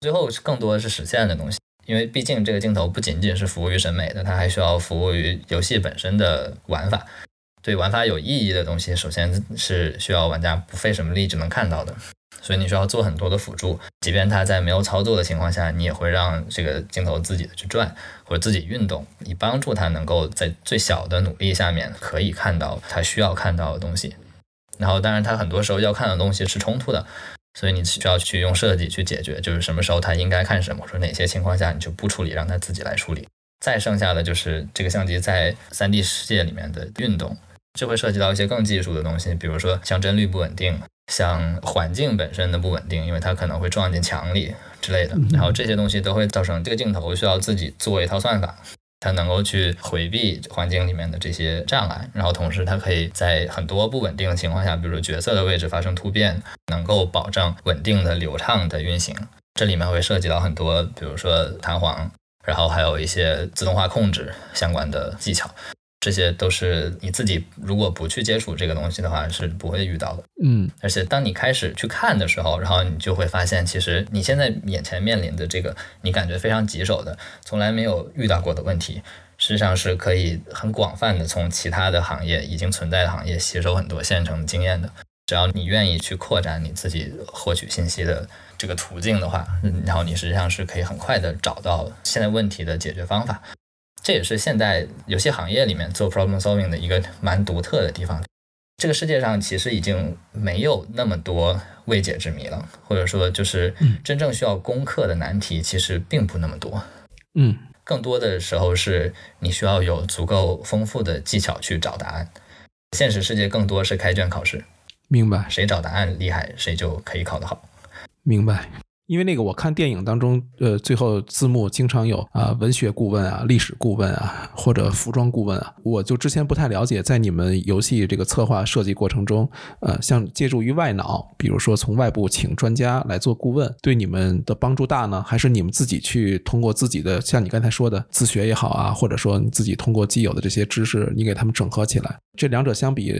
最后更多的是实现的东西，因为毕竟这个镜头不仅仅是服务于审美的，它还需要服务于游戏本身的玩法。对玩法有意义的东西，首先是需要玩家不费什么力就能看到的。所以你需要做很多的辅助，即便它在没有操作的情况下，你也会让这个镜头自己的去转或者自己运动，以帮助它能够在最小的努力下面可以看到它需要看到的东西。然后，当然它很多时候要看的东西是冲突的，所以你需要去用设计去解决，就是什么时候它应该看什么，说哪些情况下你就不处理，让它自己来处理。再剩下的就是这个相机在 3D 世界里面的运动，这会涉及到一些更技术的东西，比如说像帧率不稳定。像环境本身的不稳定，因为它可能会撞进墙里之类的，然后这些东西都会造成这个镜头需要自己做一套算法，它能够去回避环境里面的这些障碍，然后同时它可以在很多不稳定的情况下，比如说角色的位置发生突变，能够保证稳定的、流畅的运行。这里面会涉及到很多，比如说弹簧，然后还有一些自动化控制相关的技巧。这些都是你自己如果不去接触这个东西的话是不会遇到的。嗯，而且当你开始去看的时候，然后你就会发现，其实你现在眼前面临的这个你感觉非常棘手的、从来没有遇到过的问题，实际上是可以很广泛的从其他的行业已经存在的行业吸收很多现成经验的。只要你愿意去扩展你自己获取信息的这个途径的话，然后你实际上是可以很快的找到现在问题的解决方法。这也是现在游戏行业里面做 problem solving 的一个蛮独特的地方。这个世界上其实已经没有那么多未解之谜了，或者说就是真正需要攻克的难题其实并不那么多。嗯，更多的时候是你需要有足够丰富的技巧去找答案。现实世界更多是开卷考试，明白谁找答案厉害，谁就可以考得好。明白。因为那个我看电影当中，呃，最后字幕经常有啊、文学顾问啊、历史顾问啊，或者服装顾问啊。我就之前不太了解，在你们游戏这个策划设计过程中，呃，像借助于外脑，比如说从外部请专家来做顾问，对你们的帮助大呢，还是你们自己去通过自己的，像你刚才说的自学也好啊，或者说你自己通过既有的这些知识，你给他们整合起来，这两者相比，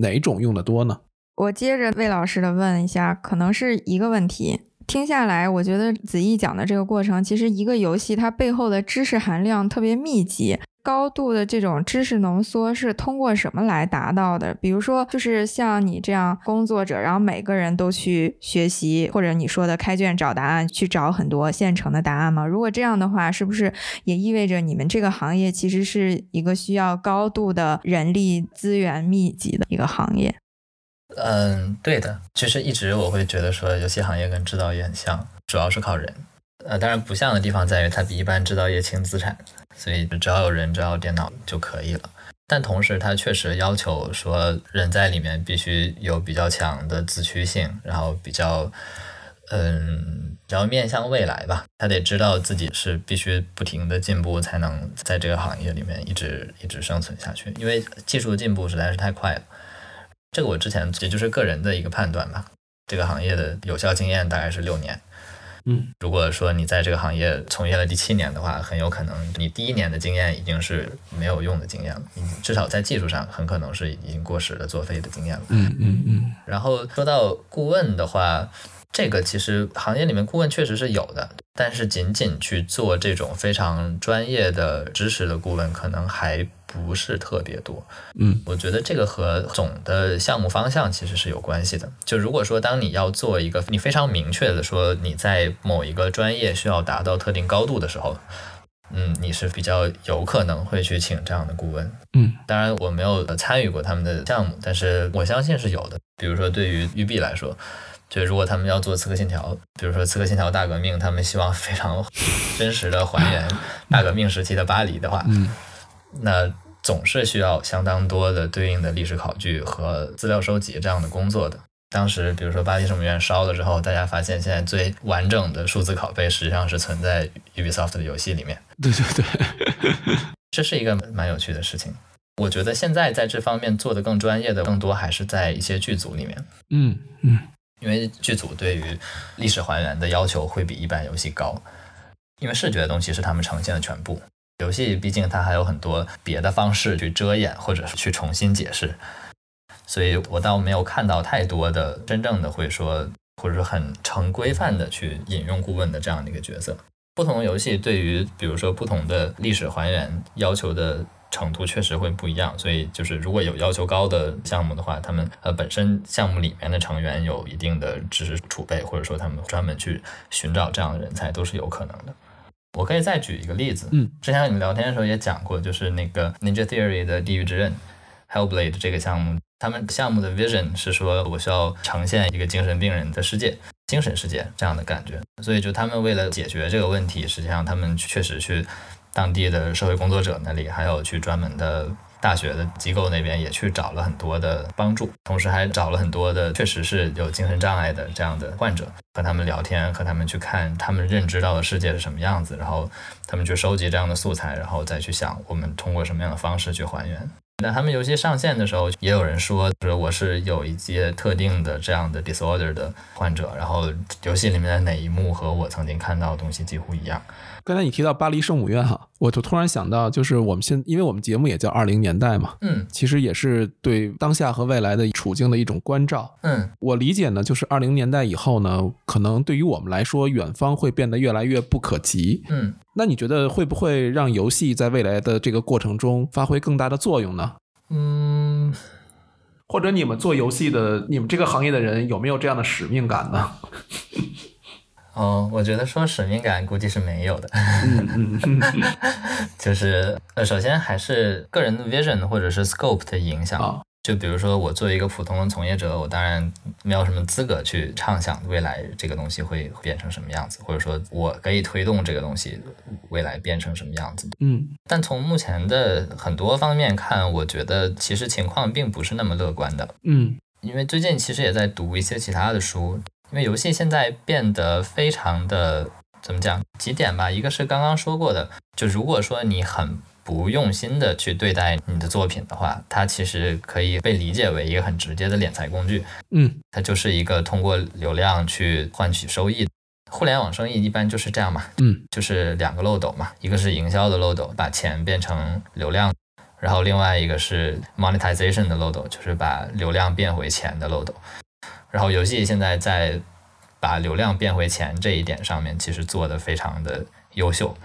哪种用的多呢？我接着魏老师的问一下，可能是一个问题。听下来，我觉得子毅讲的这个过程，其实一个游戏它背后的知识含量特别密集，高度的这种知识浓缩是通过什么来达到的？比如说，就是像你这样工作者，然后每个人都去学习，或者你说的开卷找答案，去找很多现成的答案吗？如果这样的话，是不是也意味着你们这个行业其实是一个需要高度的人力资源密集的一个行业？嗯，对的。其实一直我会觉得说，游戏行业跟制造业很像，主要是靠人。呃，当然不像的地方在于，它比一般制造业轻资产，所以只要有人，只要有电脑就可以了。但同时，它确实要求说，人在里面必须有比较强的自驱性，然后比较，嗯，然后面向未来吧。他得知道自己是必须不停的进步，才能在这个行业里面一直一直生存下去。因为技术的进步实在是太快了。这个我之前也就是个人的一个判断吧。这个行业的有效经验大概是六年。嗯，如果说你在这个行业从业了第七年的话，很有可能你第一年的经验已经是没有用的经验了，你至少在技术上很可能是已经过时的作废的经验了。嗯嗯嗯然后说到顾问的话，这个其实行业里面顾问确实是有的，但是仅仅去做这种非常专业的知识的顾问，可能还不是特别多。嗯我觉得这个和总的项目方向其实是有关系的。就如果说当你要做一个你非常明确的说你在某一个专业需要达到特定高度的时候，嗯，你是比较有可能会去请这样的顾问。嗯当然，我没有参与过他们的项目，但是我相信是有的。比如说，对于育碧来说，就如果他们要做《刺客信条》，比如说《刺客信条：大革命》，他们希望非常 真实的还原大革命时期的巴黎的话，嗯那总是需要相当多的对应的历史考据和资料收集这样的工作的。当时，比如说巴黎圣母院烧了之后，大家发现现在最完整的数字拷贝实际上是存在 Ubisoft 的游戏里面。对对对，这是一个蛮有趣的事情。我觉得现在在这方面做的更专业的，更多还是在一些剧组里面，嗯嗯因为剧组对于历史还原的要求会比一般游戏高，因为视觉的东西是他们呈现的全部。游戏毕竟它还有很多别的方式去遮掩，或者是去重新解释，所以我倒没有看到太多的真正的会说，或者说很成规范的去引用顾问的这样的一个角色。不同的游戏对于比如说不同的历史还原要求的程度确实会不一样，所以就是如果有要求高的项目的话，他们呃本身项目里面的成员有一定的知识储备，或者说他们专门去寻找这样的人才都是有可能的。我可以再举一个例子，嗯，之前和你们聊天的时候也讲过，就是那个 Ninja Theory 的《地狱之刃》Hellblade 这个项目，他们项目的 vision 是说我需要呈现一个精神病人的世界。精神世界这样的感觉，所以就他们为了解决这个问题，实际上他们确实去当地的社会工作者那里，还有去专门的大学的机构那边也去找了很多的帮助，同时还找了很多的确实是有精神障碍的这样的患者，和他们聊天，和他们去看他们认知到的世界是什么样子，然后他们去收集这样的素材，然后再去想我们通过什么样的方式去还原。那他们游戏上线的时候，也有人说，就是我是有一些特定的这样的 disorder 的患者，然后游戏里面的哪一幕和我曾经看到的东西几乎一样。刚才你提到巴黎圣母院哈，我就突然想到，就是我们现因为我们节目也叫二零年代嘛，嗯其实也是对当下和未来的处境的一种关照。嗯我理解呢，就是二零年代以后呢，可能对于我们来说，远方会变得越来越不可及。嗯，那你觉得会不会让游戏在未来的这个过程中发挥更大的作用呢？嗯，或者你们做游戏的，你们这个行业的人有没有这样的使命感呢？哦，我觉得说使命感估计是没有的，就是呃，首先还是个人的 vision 或者是 scope 的影响。啊就比如说，我作为一个普通的从业者，我当然没有什么资格去畅想未来这个东西会变成什么样子，或者说我可以推动这个东西未来变成什么样子。嗯但从目前的很多方面看，我觉得其实情况并不是那么乐观的。嗯因为最近其实也在读一些其他的书，因为游戏现在变得非常的怎么讲？几点吧，一个是刚刚说过的，就如果说你很不用心的去对待你的作品的话，它其实可以被理解为一个很直接的敛财工具。嗯，它就是一个通过流量去换取收益。互联网生意一般就是这样嘛，嗯，就是两个漏斗嘛，一个是营销的漏斗，把钱变成流量，然后另外一个是 monetization 的漏斗，就是把流量变回钱的漏斗。然后游戏现在在把流量变回钱这一点上面，其实做的非常的优秀。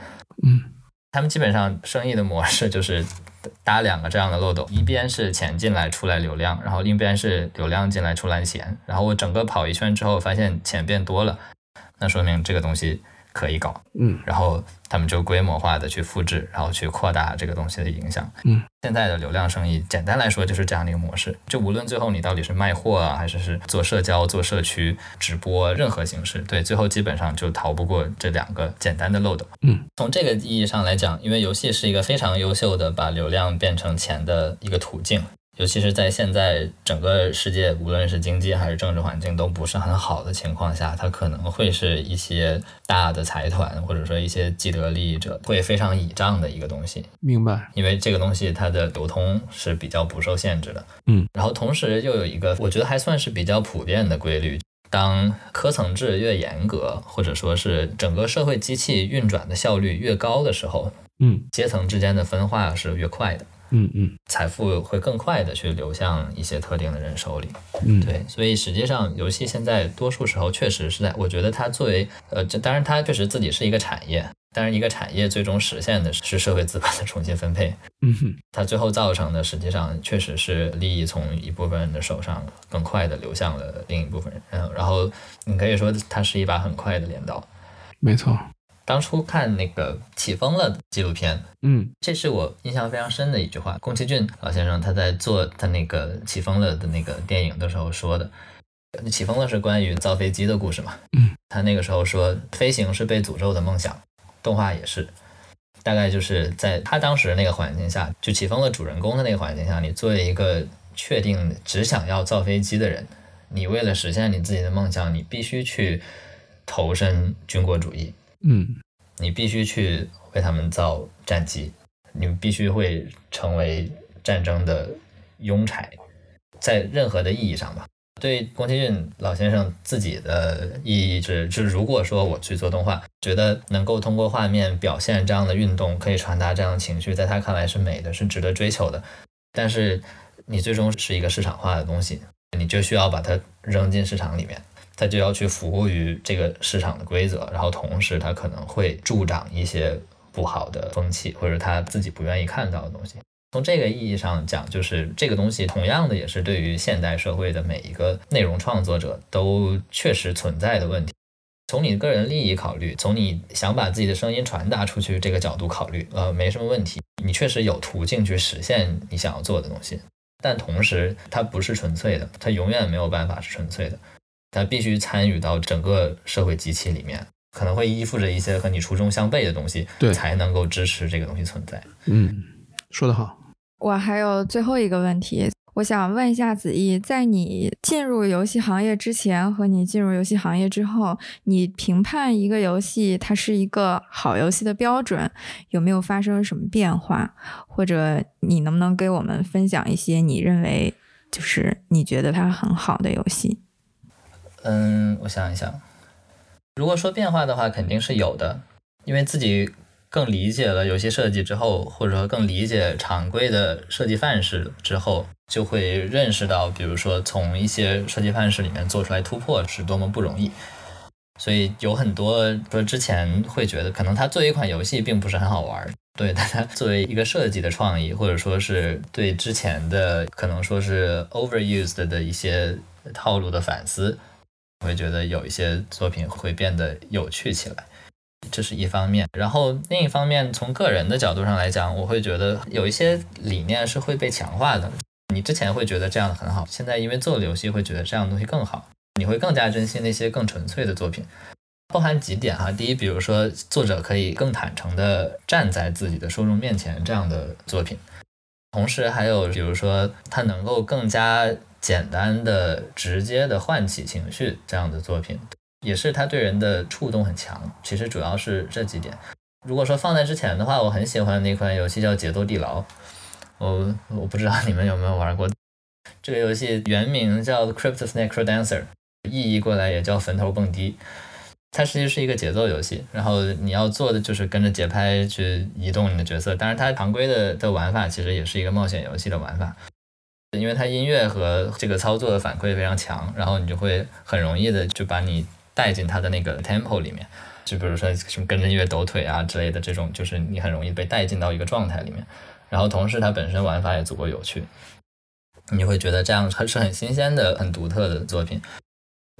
嗯，他们基本上生意的模式就是搭两个这样的漏斗，一边是钱进来出来流量，然后另一边是流量进来出来钱。然后我整个跑一圈之后，发现钱变多了，那说明这个东西可以搞。嗯，然后他们就规模化的去复制，然后去扩大这个东西的影响。嗯，现在的流量生意，简单来说就是这样的一个模式。就无论最后你到底是卖货啊，还是是做社交、做社区、直播，任何形式，对，最后基本上就逃不过这两个简单的漏斗。嗯，从这个意义上来讲，因为游戏是一个非常优秀的把流量变成钱的一个途径。尤其是在现在整个世界，无论是经济还是政治环境都不是很好的情况下，它可能会是一些大的财团或者说一些既得利益者会非常倚仗的一个东西，明白。因为这个东西它的流通是比较不受限制的。嗯，然后同时又有一个我觉得还算是比较普遍的规律，当科层制越严格，或者说是整个社会机器运转的效率越高的时候，嗯阶层之间的分化是越快的。嗯嗯财富会更快的去流向一些特定的人手里。嗯，对，所以实际上游戏现在多数时候确实是在，我觉得它作为呃，这当然它确实自己是一个产业，但是一个产业最终实现的是社会资本的重新分配，嗯哼，它最后造成的实际上确实是利益从一部分人的手上更快的流向了另一部分人，嗯，然后你可以说它是一把很快的镰刀。没错。当初看那个起风了纪录片，嗯这是我印象非常深的一句话。宫崎骏老先生他在做他那个《起风了》的那个电影的时候说的，《起风了》是关于造飞机的故事嘛。嗯，他那个时候说，飞行是被诅咒的梦想，动画也是。大概就是在他当时那个环境下，就起风了主人公的那个环境下，你作为一个确定只想要造飞机的人，你为了实现你自己的梦想，你必须去投身军国主义。嗯你必须去为他们造战机，你必须会成为战争的庸才，在任何的意义上吧。对宫崎骏老先生自己的意义是，就是如果说我去做动画，觉得能够通过画面表现这样的运动，可以传达这样的情绪，在他看来是美的，是值得追求的。但是你最终是一个市场化的东西，你就需要把它扔进市场里面。它就要去服务于这个市场的规则，然后同时它可能会助长一些不好的风气，或者他自己不愿意看到的东西。从这个意义上讲，就是这个东西同样的也是对于现代社会的每一个内容创作者都确实存在的问题。从你个人利益考虑，从你想把自己的声音传达出去这个角度考虑，呃，没什么问题。你确实有途径去实现你想要做的东西，但同时它不是纯粹的，它永远没有办法是纯粹的。它必须参与到整个社会机器里面，可能会依附着一些和你初衷相悖的东西，对才能够支持这个东西存在。嗯，说得好。我还有最后一个问题，我想问一下子毅，在你进入游戏行业之前和你进入游戏行业之后，你评判一个游戏它是一个好游戏的标准有没有发生什么变化？或者你能不能给我们分享一些你认为就是你觉得它很好的游戏？嗯，我想一想，如果说变化的话，肯定是有的，因为自己更理解了游戏设计之后，或者说更理解常规的设计范式之后，就会认识到，比如说从一些设计范式里面做出来突破是多么不容易。所以有很多说之前会觉得，可能它作为一款游戏并不是很好玩，对，但它 作为一个设计的创意，或者说是对之前的可能说是 overused 的一些套路的反思。会觉得有一些作品会变得有趣起来，这是一方面。然后另一方面，从个人的角度上来讲，我会觉得有一些理念是会被强化的。你之前会觉得这样的很好，现在因为做了游戏，会觉得这样的东西更好。你会更加珍惜那些更纯粹的作品，包含几点哈。第一，比如说作者可以更坦诚地站在自己的受众面前这样的作品，同时还有比如说他能够更加。简单的、直接的唤起情绪这样的作品，也是他对人的触动很强。其实主要是这几点。如果说放在之前的话，我很喜欢那款游戏叫《节奏地牢》，我我不知道你们有没有玩过。这个游戏原名叫《Crypt Snake Dancer》，意译过来也叫“坟头蹦迪”。它实际是一个节奏游戏，然后你要做的就是跟着节拍去移动你的角色。当然，它常规的的玩法其实也是一个冒险游戏的玩法，因为它音乐和这个操作的反馈非常强，然后你就会很容易的就把你带进它的那个 tempo 里面。就比如说什么跟着音乐抖腿啊之类的这种，就是你很容易被带进到一个状态里面。然后同时它本身玩法也足够有趣，你会觉得这样是很新鲜的、很独特的作品。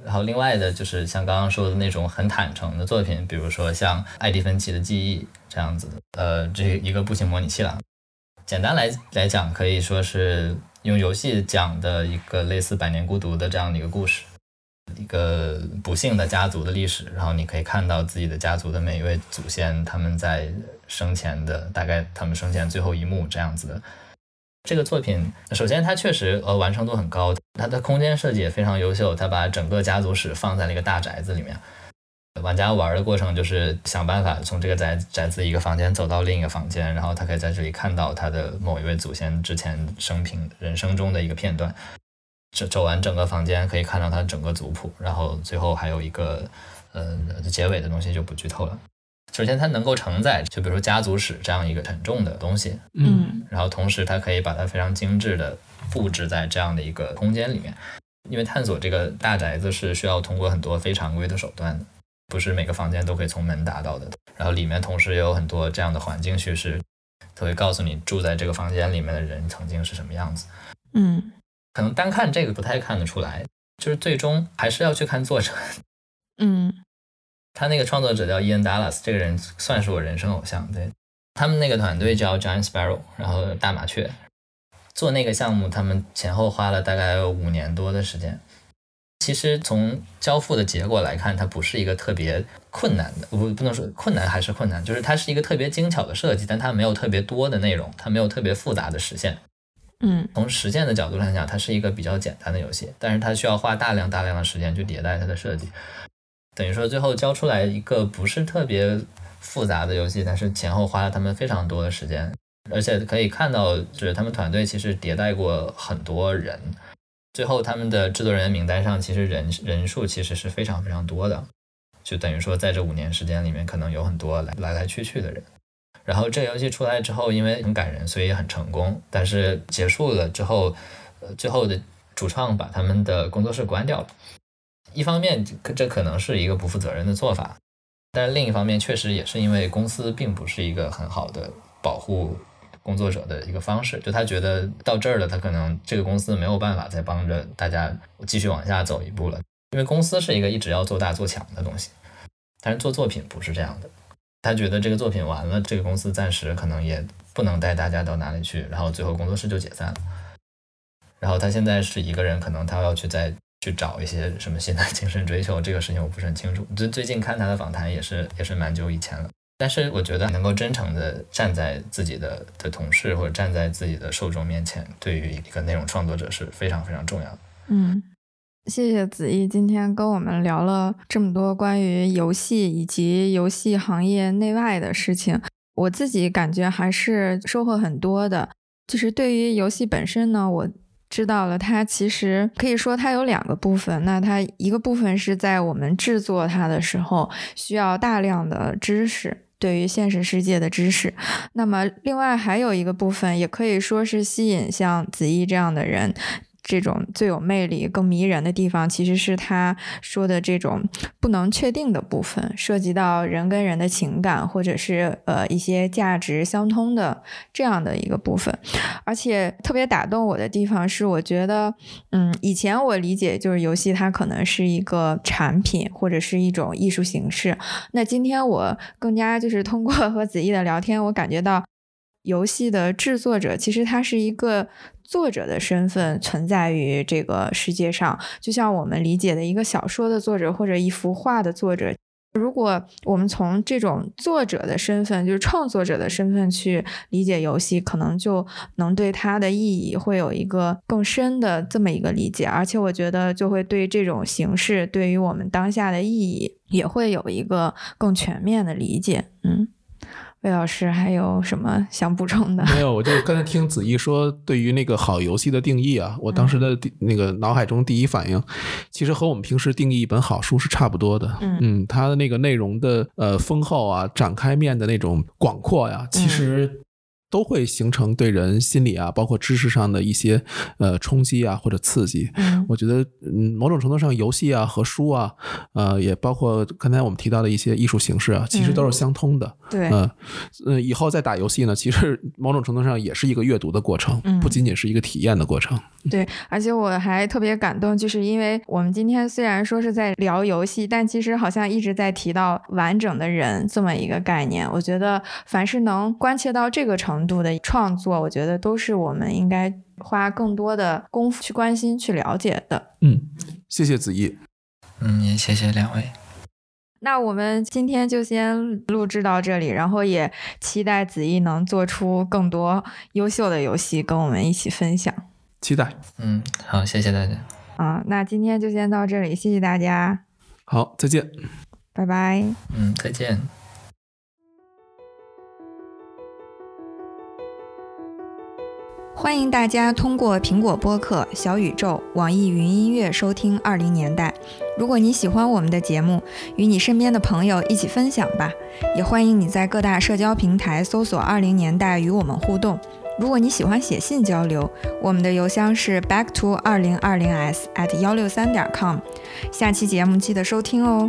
然后另外的就是像刚刚说的那种很坦诚的作品，比如说像艾迪芬奇的记忆这样子的，呃，这一个步行模拟器了。简单来来讲，可以说是用游戏讲的一个类似《百年孤独》的这样的一个故事，一个不幸的家族的历史。然后你可以看到自己的家族的每一位祖先，他们在生前的大概他们生前最后一幕这样子的。这个作品，首先它确实呃完成度很高，它的空间设计也非常优秀。它把整个家族史放在了一个大宅子里面，玩家玩的过程就是想办法从这个宅宅子一个房间走到另一个房间，然后他可以在这里看到他的某一位祖先之前生平人生中的一个片段。走走完整个房间，可以看到他整个族谱，然后最后还有一个呃结尾的东西就不剧透了。首先，它能够承载，就比如说家族史这样一个沉重的东西，嗯，然后同时它可以把它非常精致的布置在这样的一个空间里面，因为探索这个大宅子是需要通过很多非常规的手段的，不是每个房间都可以从门达到的。然后里面同时也有很多这样的环境叙事，它会告诉你住在这个房间里面的人曾经是什么样子。嗯，可能单看这个不太看得出来，就是最终还是要去看作者。嗯。他那个创作者叫伊恩·达拉斯，这个人算是我人生偶像。对他们那个团队叫 Giant Sparrow，然后大麻雀做那个项目，他们前后花了大概五年多的时间。其实从交付的结果来看，它不是一个特别困难的，不不能说困难还是困难，就是它是一个特别精巧的设计，但它没有特别多的内容，它没有特别复杂的实现。嗯，从实践的角度来讲，它是一个比较简单的游戏，但是它需要花大量大量的时间去迭代它的设计。等于说，最后交出来一个不是特别复杂的游戏，但是前后花了他们非常多的时间，而且可以看到，就是他们团队其实迭代过很多人，最后他们的制作人员名单上，其实人人数其实是非常非常多的，就等于说，在这五年时间里面，可能有很多来来来去去的人。然后这游戏出来之后，因为很感人，所以也很成功。但是结束了之后，呃，最后的主创把他们的工作室关掉了。一方面，这可能是一个不负责任的做法，但另一方面，确实也是因为公司并不是一个很好的保护工作者的一个方式。就他觉得到这儿了，他可能这个公司没有办法再帮着大家继续往下走一步了，因为公司是一个一直要做大做强的东西，但是做作品不是这样的。他觉得这个作品完了，这个公司暂时可能也不能带大家到哪里去，然后最后工作室就解散了。然后他现在是一个人，可能他要去再。去找一些什么新的精神追求，这个事情我不是很清楚。最最近看他的访谈也是也是蛮久以前了。但是我觉得能够真诚的站在自己的的同事或者站在自己的受众面前，对于一个内容创作者是非常非常重要的。嗯，谢谢子毅今天跟我们聊了这么多关于游戏以及游戏行业内外的事情，我自己感觉还是收获很多的。就是对于游戏本身呢，我。知道了，它其实可以说它有两个部分。那它一个部分是在我们制作它的时候需要大量的知识，对于现实世界的知识。那么另外还有一个部分，也可以说是吸引像子怡这样的人。这种最有魅力、更迷人的地方，其实是他说的这种不能确定的部分，涉及到人跟人的情感，或者是呃一些价值相通的这样的一个部分。而且特别打动我的地方是，我觉得，嗯，以前我理解就是游戏它可能是一个产品或者是一种艺术形式。那今天我更加就是通过 和子毅的聊天，我感觉到游戏的制作者其实他是一个。作者的身份存在于这个世界上，就像我们理解的一个小说的作者或者一幅画的作者，如果我们从这种作者的身份，就是创作者的身份去理解游戏，可能就能对它的意义会有一个更深的这么一个理解，而且我觉得就会对这种形式对于我们当下的意义也会有一个更全面的理解。嗯。魏老师还有什么想补充的？没有，我就刚才听子怡说，对于那个好游戏的定义啊，我当时的那个脑海中第一反应，其实和我们平时定义一本好书是差不多的。嗯，它的那个内容的呃丰厚啊，展开面的那种广阔呀，其实。都会形成对人心理啊，包括知识上的一些呃冲击啊或者刺激。嗯，我觉得嗯某种程度上游戏啊和书啊，呃也包括刚才我们提到的一些艺术形式啊，其实都是相通的。对，嗯嗯，以后再打游戏呢，其实某种程度上也是一个阅读的过程，不仅仅是一个体验的过程。对，而且我还特别感动，就是因为我们今天虽然说是在聊游戏，但其实好像一直在提到完整的人这么一个概念。我觉得凡是能关切到这个程，度的创作，我觉得都是我们应该花更多的功夫去关心、去了解的。嗯，谢谢子怡。嗯，也谢谢两位。那我们今天就先录制到这里，然后也期待子怡能做出更多优秀的游戏跟我们一起分享。期待。嗯，好，谢谢大家。啊，那今天就先到这里，谢谢大家。好，再见。拜拜。嗯，再见。欢迎大家通过苹果播客、小宇宙、网易云音乐收听《二零年代》。如果你喜欢我们的节目，与你身边的朋友一起分享吧。也欢迎你在各大社交平台搜索“二零年代”与我们互动。如果你喜欢写信交流，我们的邮箱是 back to 二零二零 s at 幺六三点 com。下期节目记得收听哦。